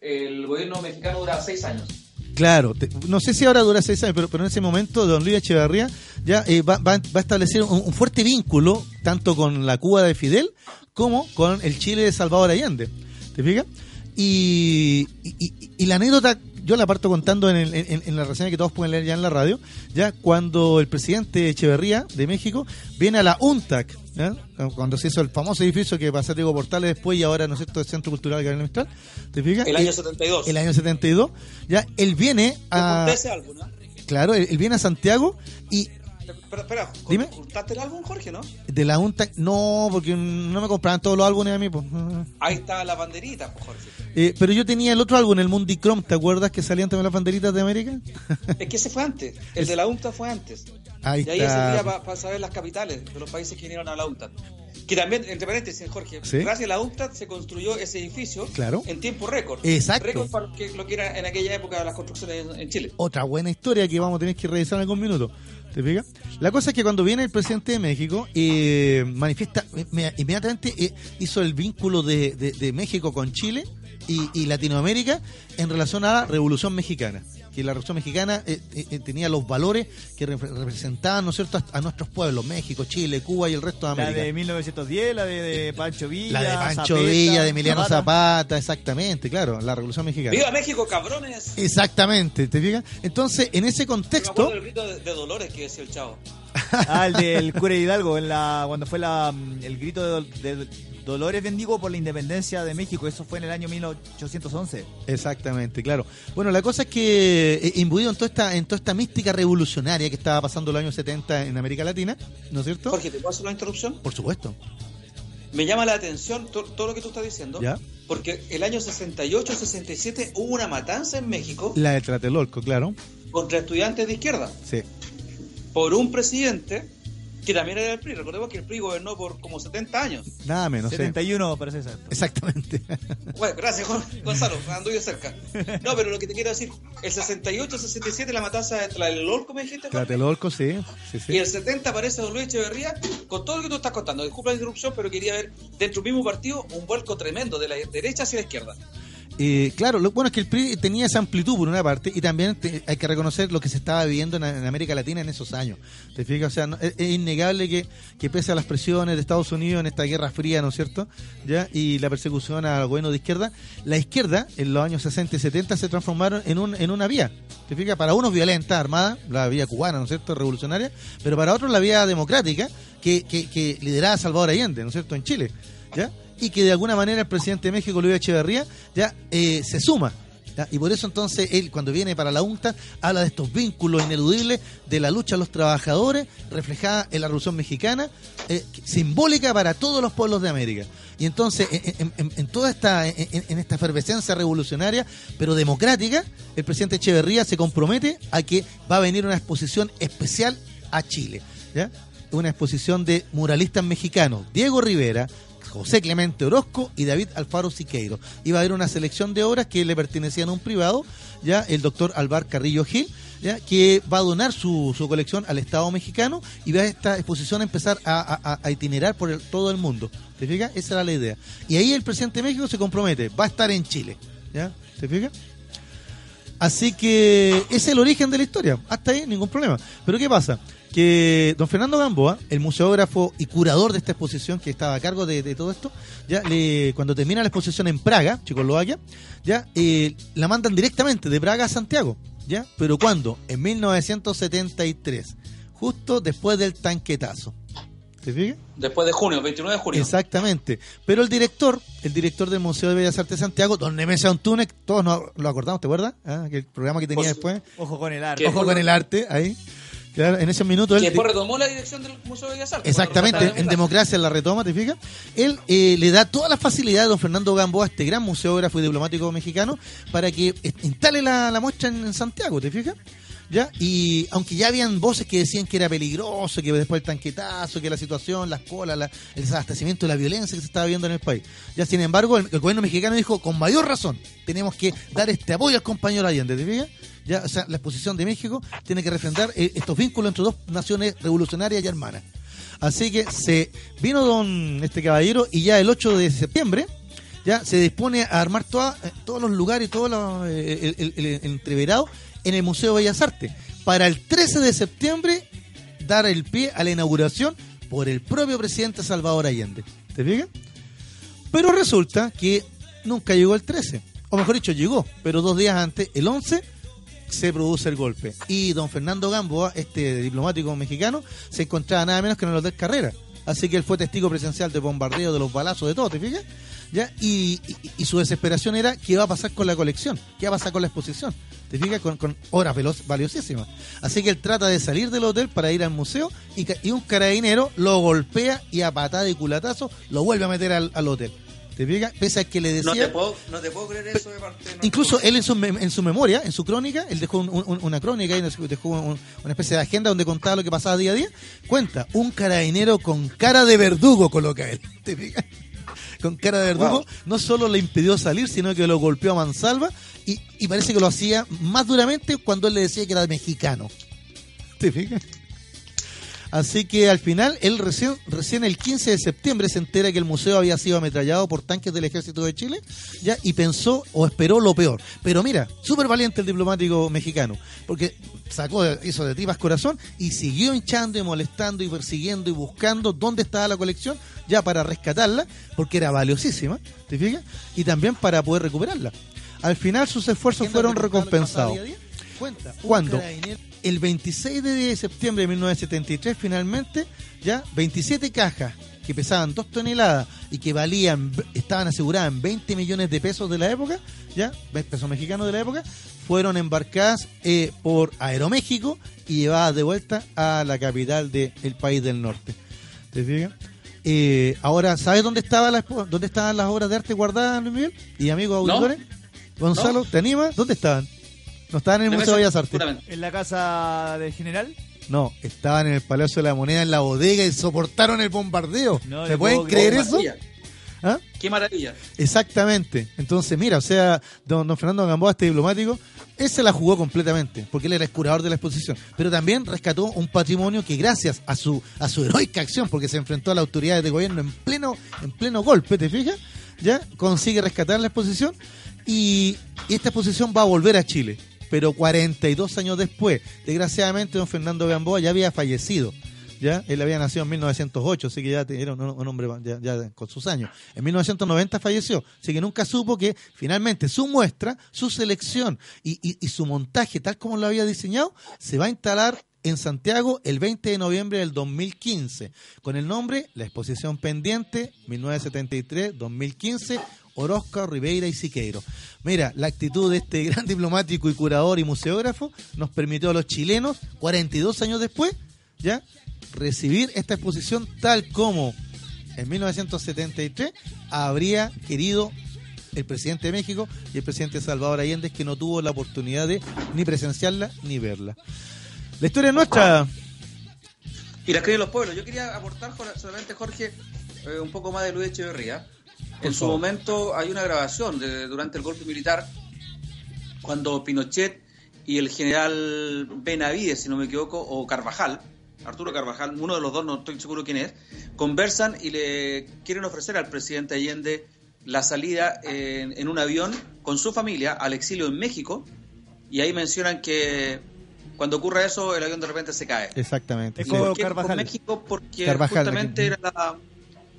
el gobierno mexicano dura seis años. Claro. te- no sé si ahora dura seis años, pero, pero en ese momento don Luis Echeverría ya eh, va, va- a establecer un, fuerte vínculo tanto con la Cuba de Fidel como con el Chile de Salvador Allende. ¿Te fijas? Y- y la anécdota, yo la parto contando en, el- en- en la reseña que todos pueden leer ya en la radio, ya cuando el presidente Echeverría de México viene a la UNTAC, cuando se hizo el famoso edificio que pasó a Diego Portales después y ahora, ¿no es cierto?, el Centro Cultural Gabriel Mistral, ¿te fijas? El año Eh, 72. el año 72, ya él viene a... ese álbum, ¿no? Claro, él, él viene a Santiago y Espera, espera, Dime. ¿juntaste el álbum, Jorge, no? De la UNTA, no, porque no me compraban todos los álbumes a mí. Pues. Ahí está la banderita, pues, Jorge. Eh, pero yo tenía el otro álbum, el Mundi Chrome, ¿te acuerdas que salían también las banderitas de América? Es que ese fue antes. El de la UNTA fue antes. Ahí y ahí está. servía para saber las capitales de los países que vinieron a la UNTAD. Que también, entre paréntesis, Jorge, Sí. gracias a la UNTAD se construyó ese edificio Claro. en tiempo récord. Exacto. Récord para que lo que era en aquella época las construcciones en, Chile. Otra buena historia que vamos a tener que revisar en algún minuto. ¿Te fijas? La cosa es que cuando viene el presidente de México, eh, manifiesta, me- inmediatamente eh, hizo el vínculo de, de- de México con Chile y, y Latinoamérica en relación a la Revolución Mexicana. Que la Revolución Mexicana eh, eh, eh, tenía los valores que repre- representaban, ¿no es cierto?, a, a nuestros pueblos, México, Chile, Cuba y el resto de La América. de 1910, la de, de Pancho Villa. La de Pancho Zapeta, Villa, de Emiliano Zapata. Zapata, exactamente, claro, la Revolución Mexicana. ¡Viva México, cabrones! Exactamente, ¿te fijas? Entonces, en ese me contexto, acuerdo del grito de, de Dolores que decía el chavo. Ah, el del cura Hidalgo, en la, cuando fue la, mm, el grito de, Dol- de Dolores Bendigo por la independencia de México. Eso fue en el año 1811. Exactamente, claro. Bueno, la cosa es que eh, imbuido en toda esta en toda esta mística revolucionaria que estaba pasando en los años 70 en América Latina, ¿no es cierto? Jorge, ¿te puedo hacer una interrupción? Por supuesto. Me llama la atención to- todo lo que tú estás diciendo. ¿Ya? Porque el año 68-67 hubo una matanza en México La de Tlatelolco, claro. contra estudiantes de izquierda. Sí. Por un presidente que también era del PRI. Recordemos que el PRI gobernó por como 70 años. Nada menos. sí. 71, parece exacto. Exactamente. Bueno, gracias, Gon- Gonzalo, anduve cerca. No, pero lo que te quiero decir, el 68-67 la matanza de Tlatelolco, me dijiste? Tlatelolco, sí. Sí, Y sí. el 70 aparece Don Luis Echeverría con todo lo que tú estás contando. Disculpa la interrupción, pero quería ver dentro del mismo partido un vuelco tremendo de la derecha hacia la izquierda. Eh, claro, lo bueno es que el PRI tenía esa amplitud por una parte y también hay que reconocer lo que se estaba viviendo en, América Latina en esos años. ¿Te fijas? O sea, es innegable que, que pese a las presiones de Estados Unidos en esta guerra fría, ¿no es cierto? ¿Ya? Y la persecución al gobierno de izquierda, la izquierda en los años 60 y 70 se transformaron en, un, en una vía. ¿Te fijas? Para unos violenta, armada, la vía cubana, ¿no es cierto? Revolucionaria, pero para otros la vía democrática que, que, que lideraba Salvador Allende, ¿no es cierto? En Chile. ¿Ya? Y que de alguna manera el presidente de México, Luis Echeverría, ya eh, se suma. Y por eso entonces él, cuando viene para la UNTA, habla de estos vínculos ineludibles de la lucha de los trabajadores, reflejada en la Revolución Mexicana, eh, simbólica para todos los pueblos de América. Y entonces, en, en- en- en toda esta, en, en esta efervescencia revolucionaria, pero democrática, el presidente Echeverría se compromete a que va a venir una exposición especial a Chile. ¿ya? Una exposición de muralistas mexicanos, Diego Rivera, José Clemente Orozco y David Alfaro Siqueiro. Iba a haber una selección de obras que le pertenecían a un privado, ya el doctor Alvar Carrillo Gil, ya que va a donar su, su colección al Estado mexicano y va a esta exposición a empezar a, itinerar por todo el mundo. ¿Te fijas? Esa era la idea. Y ahí el presidente de México se compromete, va a estar en Chile. ¿Ya? ¿Te fijas? Así que ese es el origen de la historia. Hasta ahí ningún problema. Pero ¿qué pasa? Que don Fernando Gamboa, el museógrafo y curador de esta exposición que estaba a cargo de, de todo esto, ya le, cuando termina la exposición en Praga, Checoslovaquia, ya eh, la mandan directamente de Praga a Santiago. ¿Ya? Pero ¿cuándo? En 1973, justo después del tanquetazo. ¿Te fijas? Después de junio, 29 de junio. Exactamente. Pero el director, el director del Museo de Bellas Artes de Santiago, don Nemesio Antúnez, todos nos lo acordamos, ¿te acuerdas? Ah, que el programa que tenía después. Ojo con el arte. Ojo con el arte, ahí. Claro, en ese minuto él. Que después retomó la dirección del Museo de Bellas Artes. Exactamente, en democracia la retoma, ¿te fijas? Él eh, le da todas las facilidades a don Fernando Gamboa, este gran museógrafo y diplomático mexicano, para que instale la, la muestra en, en Santiago, ¿te fijas? ¿Ya? Y aunque ya habían voces que decían que era peligroso, que después el tanquetazo, que la situación, las colas, la- el desabastecimiento, la violencia que se estaba viendo en el país. Ya, sin embargo, el, gobierno mexicano dijo, con mayor razón, tenemos que dar este apoyo al compañero Allende, ¿te fijas? Ya, o sea, la exposición de México tiene que refrendar eh, estos vínculos entre dos naciones revolucionarias y hermanas. Así que se vino don este caballero y ya el 8 de septiembre ya se dispone a armar toda- eh, todos los lugares todo los, eh, el- el entreverado en el Museo de Bellas Artes para el 13 de septiembre dar el pie a la inauguración por el propio presidente Salvador Allende. ¿Te fijas? Pero resulta que nunca llegó el 13. O mejor dicho, llegó, pero dos días antes, el 11, se produce el golpe. Y don Fernando Gamboa, este diplomático mexicano, se encontraba nada menos que en el Hotel Carrera. Así que él fue testigo presencial del bombardeo, de los balazos, de todo, ¿te fijas? ¿Ya? Y, su desesperación era qué va a pasar con la colección, qué va a pasar con la exposición. ¿Te fijas, con, con horas velo- valiosísimas. Así que él trata de salir del hotel para ir al museo y, un carabinero lo golpea y a patada y culatazo lo vuelve a meter al, al hotel. ¿Te fijas? Pese a que le No decía... te, puedo, no te puedo creer eso de parte de Incluso él en su, mem- en su memoria, en su crónica, él dejó un- un- una crónica y dejó un- una especie de agenda donde contaba lo que pasaba día a día. Cuenta, un carabinero con cara de verdugo coloca él. ¿Te fijas? Con cara de verdugo, Wow. no solo le impidió salir, sino que lo golpeó a mansalva y, y parece que lo hacía más duramente cuando él le decía que era mexicano. ¿Te fijas? Así que al final, él recién, recién el 15 de septiembre se entera que el museo había sido ametrallado por tanques del ejército de Chile, ya, y pensó o esperó lo peor. Pero mira, súper valiente el diplomático mexicano, porque sacó, hizo de tripas corazón y siguió hinchando y molestando y persiguiendo y buscando dónde estaba la colección, ya para rescatarla, porque era valiosísima, ¿te fijas? Y también para poder recuperarla. Al final sus esfuerzos fueron recompensados. ¿Cuándo? El 26 de septiembre de 1973, finalmente, ya 27 cajas que pesaban 2 toneladas y que valían, estaban aseguradas en 20 millones de pesos de la época, ya, pesos mexicanos de la época, fueron embarcadas eh, por Aeroméxico y llevadas de vuelta a la capital del país del norte. ¿Te fijas? Eh, ahora, ¿sabes dónde, estaba la, dónde estaban las obras de arte guardadas, Luis Miguel? Y amigos No. Gonzalo, ¿te animas? ¿Dónde estaban? ¿No estaban en el Museo de Bellas Artes? En la casa del general. No, estaban en el Palacio de la Moneda en la bodega y soportaron el bombardeo. No ¿Se pueden creer ¡Qué eso? ¿Ah? ¡Qué maravilla! Exactamente. Entonces, mira, o sea, don, don Fernando Gamboa, este diplomático, él se la jugó completamente, porque él era el curador de la exposición. Pero también rescató un patrimonio que gracias a su a su heroica acción, porque se enfrentó a las autoridades de gobierno en pleno en pleno golpe, ¿te fijas? Ya consigue rescatar la exposición y, esta exposición va a volver a Chile. Pero 42 años después, desgraciadamente, don Fernando Gamboa ya había fallecido. ¿ya? Él había nacido en 1908, así que ya era un, un hombre ya con sus años. En 1990 falleció, así que nunca supo que finalmente su muestra, su selección y, y- y su montaje, tal como lo había diseñado, se va a instalar en Santiago el 20 de noviembre del 2015, con el nombre La Exposición Pendiente 1973-2015, Orozco, Ribeira y Siqueiro. Mira, la actitud de este gran diplomático y curador y museógrafo nos permitió a los chilenos, 42 años después, ya recibir esta exposición tal como en 1973 habría querido el presidente de México y el presidente Salvador Allende, que no tuvo la oportunidad de ni presenciarla ni verla. La historia es nuestra. Y la escriben los pueblos. Yo quería aportar solamente, Jorge, eh, un poco más de Luis Echeverría. En su momento hay una grabación de, durante el golpe militar, cuando Pinochet y el general Benavides, si no me equivoco, o Carvajal, Arturo Carvajal, uno de los dos, no estoy seguro quién es, conversan y le quieren ofrecer al presidente Allende la salida en, en un avión con su familia al exilio en México, y ahí mencionan que cuando ocurre eso, el avión de repente se cae. Exactamente. Es ¿Y como por qué Carvajal. por México? Porque Carvajal, justamente aquí. era la,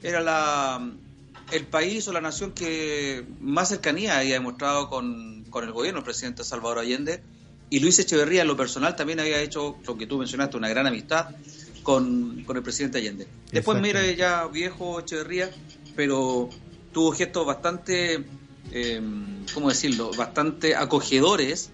era la el país o la nación que más cercanía había demostrado con, con el gobierno, el presidente Salvador Allende. Y Luis Echeverría, en lo personal, también había hecho lo que tú mencionaste, una gran amistad con, con el presidente Allende. Después, mire, ya viejo Echeverría, pero tuvo gestos bastante, eh, ¿cómo decirlo?, bastante acogedores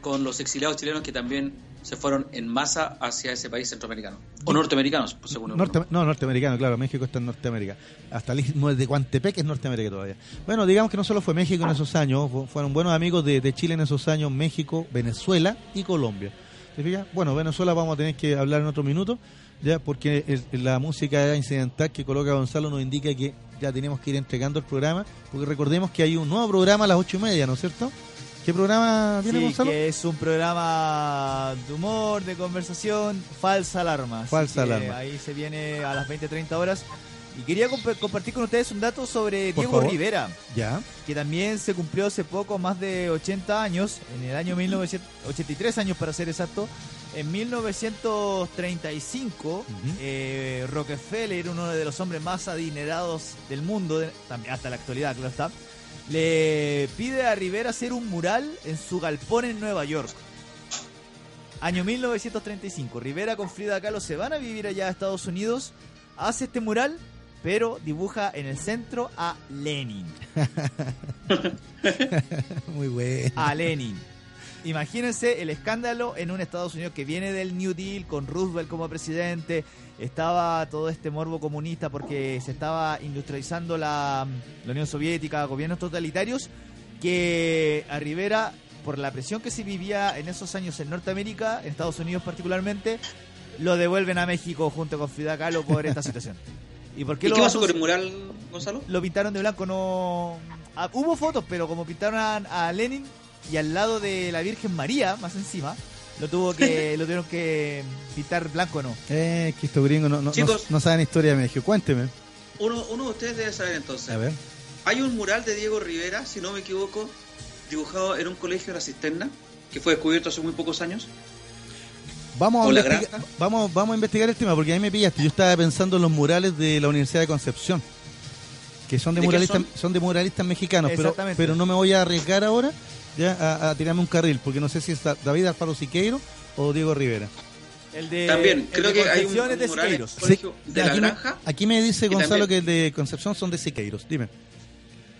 con los exiliados chilenos que también se fueron en masa hacia ese país centroamericano. O norteamericanos, pues, según. Norte- no, norteamericano, claro, México está en Norteamérica. Hasta el istmo de Coantepec es Norteamérica todavía. Bueno, digamos que no solo fue México en esos años, fu- fueron buenos amigos de, de Chile en esos años, México, Venezuela y Colombia. ¿Te fijas? Bueno, Venezuela vamos a tener que hablar en otro minuto, ya porque el- la música incidental que coloca Gonzalo nos indica que ya tenemos que ir entregando el programa, porque recordemos que hay un nuevo programa a las ocho y media, ¿no es cierto? ¿Qué programa viene, Sí, Gonzalo? que es un programa de humor, de conversación, falsa alarma. Falsa alarma. Ahí se viene a las 20-30 horas. Y quería comp- compartir con ustedes un dato sobre Por Diego favor. Rivera, Ya, que también se cumplió hace poco, más de 80 años, en el año 1983 años para ser exacto. En 1935, Ujú. eh, Rockefeller, uno de los hombres más adinerados del mundo, de- hasta la actualidad, claro está, le pide a Rivera hacer un mural en su galpón en Nueva York. Año 1935. Rivera con Frida Kahlo se van a vivir allá a Estados Unidos. Hace este mural, pero dibuja en el centro a Lenin. muy bueno. A Lenin. Imagínense el escándalo en un Estados Unidos que viene del New Deal con Roosevelt como presidente. Estaba todo este morbo comunista porque se estaba industrializando la, la Unión Soviética, gobiernos totalitarios, que a Rivera, por la presión que se vivía en esos años en Norteamérica, en Estados Unidos particularmente, lo devuelven a México junto con Kahlo por esta situación. ¿Y por qué, ¿Y lo qué pasó con el mural, Gonzalo? lo pintaron de blanco, no... Ah, hubo fotos, pero como pintaron a, a Lenin y al lado de la Virgen María, más encima, lo tuvo que lo tuvieron que pintar blanco, ¿no? Eh, que estos gringos no, no, no- Chicos. no saben historia de México. Cuénteme. Uno, uno de ustedes debe saber entonces. A ver. Hay un mural de Diego Rivera, si no me equivoco, dibujado en un colegio de la Cisterna, que fue descubierto hace muy pocos años. Vamos a, ¿O la investigar, vamos, vamos a investigar el tema porque ahí me pillaste. Yo estaba pensando en los murales de la Universidad de Concepción, que son de, ¿De qué muralistas, son? son de muralistas mexicanos, pero no me voy a arriesgar ahora ya a, a tirarme un carril, porque no sé si es David Alfaro Siqueiro o Diego Rivera. El de También, el creo de que hay un, Concepción es un de Siqueiros. de la me, granja. aquí me dice Gonzalo también- que el de Concepción son de Siqueiros. Dime.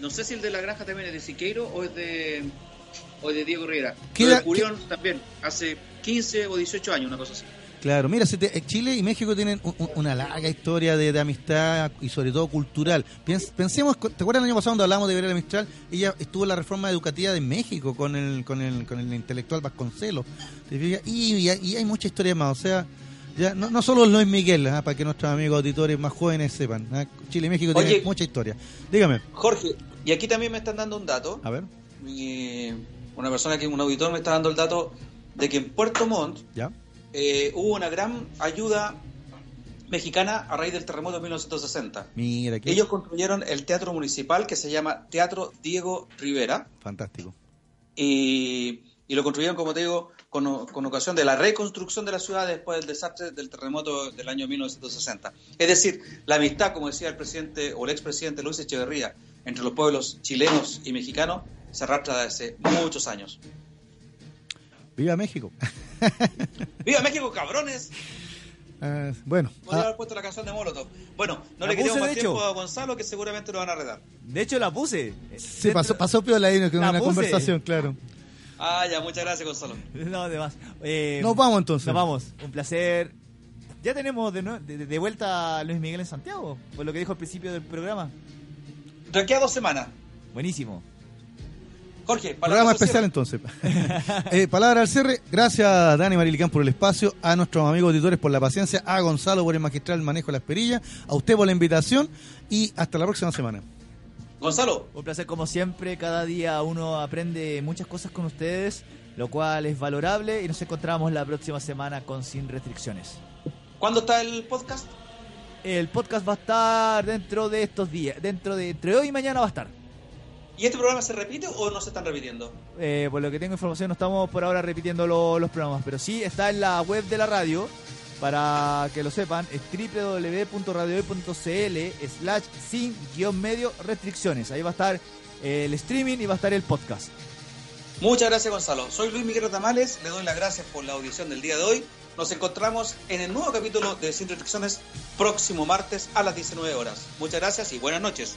No sé si el de la granja también es de Siqueiro o es de, o es de Diego Rivera. ¿Qué Lo edad- descubrieron también hace 15 o 18 años, una cosa así. Claro, mira, eh, Chile y México tienen un- un- una larga historia de, de amistad y sobre todo cultural. Piens- pensemos, ¿te acuerdas el año pasado cuando hablamos de Gabriela Mistral? Ella estuvo en la reforma educativa de México con el con el, con el intelectual Vasconcelos. Y, y hay- y hay mucha historia más, o sea, ya no, no solo Luis Miguel, ah, para que nuestros amigos auditores más jóvenes sepan. ah, Chile y México tienen mucha historia. Dígame, Jorge, y aquí también me están dando un dato. a ver, una persona que un auditor me está dando el dato de que en Puerto Montt ¿ya? Eh, hubo una gran ayuda mexicana a raíz del terremoto de 1960. Mira, qué Ellos construyeron el teatro municipal que se llama Teatro Diego Rivera fantástico. y, y lo construyeron, como te digo, con, con ocasión de la reconstrucción de la ciudad después del desastre del terremoto del año 1960. Es decir, la amistad, como decía el presidente o el expresidente Luis Echeverría, entre los pueblos chilenos y mexicanos se arrastra desde hace muchos años. Viva México. ¡Viva México, cabrones! Ah, bueno, Podría ah, haber puesto la canción de Molotov. Bueno, no La le queremos más tiempo hecho. a Gonzalo, que seguramente lo van a redar. De hecho la puse. sí, pasó, pasó piola ahí con La una puse. conversación, claro. Ah, ya, muchas gracias, Gonzalo. No, de más. Eh, Nos vamos entonces. Nos vamos. Un placer. Ya tenemos de, nue- de, de vuelta a Luis Miguel en Santiago, por lo que dijo al principio del programa. De aquí a dos semanas. Buenísimo. Jorge, para Programa especial entonces. Eh, palabra al cierre. Gracias a Dani Marilicán por el espacio, a nuestros amigos auditores por la paciencia, a Gonzalo por el magistral manejo de las perillas, a usted por la invitación y hasta la próxima semana. Gonzalo, Un placer como siempre. Cada día uno aprende muchas cosas con ustedes, lo cual es valorable y nos encontramos la próxima semana con Sin Restricciones. ¿cuándo está el podcast? El podcast va a estar dentro de estos días, dentro de entre hoy y mañana va a estar. ¿Y este programa se repite o no se están repitiendo? Eh, por lo que tengo información, no estamos por ahora repitiendo lo- los programas, pero sí está en la web de la radio. Para que lo sepan, es www.radiohoy.cl slash sin guion medio restricciones. Ahí va a estar eh, el streaming y va a estar el podcast. Muchas gracias, Gonzalo. Soy Luis Miguel Tamales, le doy las gracias por la audición del día de hoy. Nos encontramos en el nuevo capítulo de Sin Restricciones próximo martes a las 19 horas. Muchas gracias y buenas noches.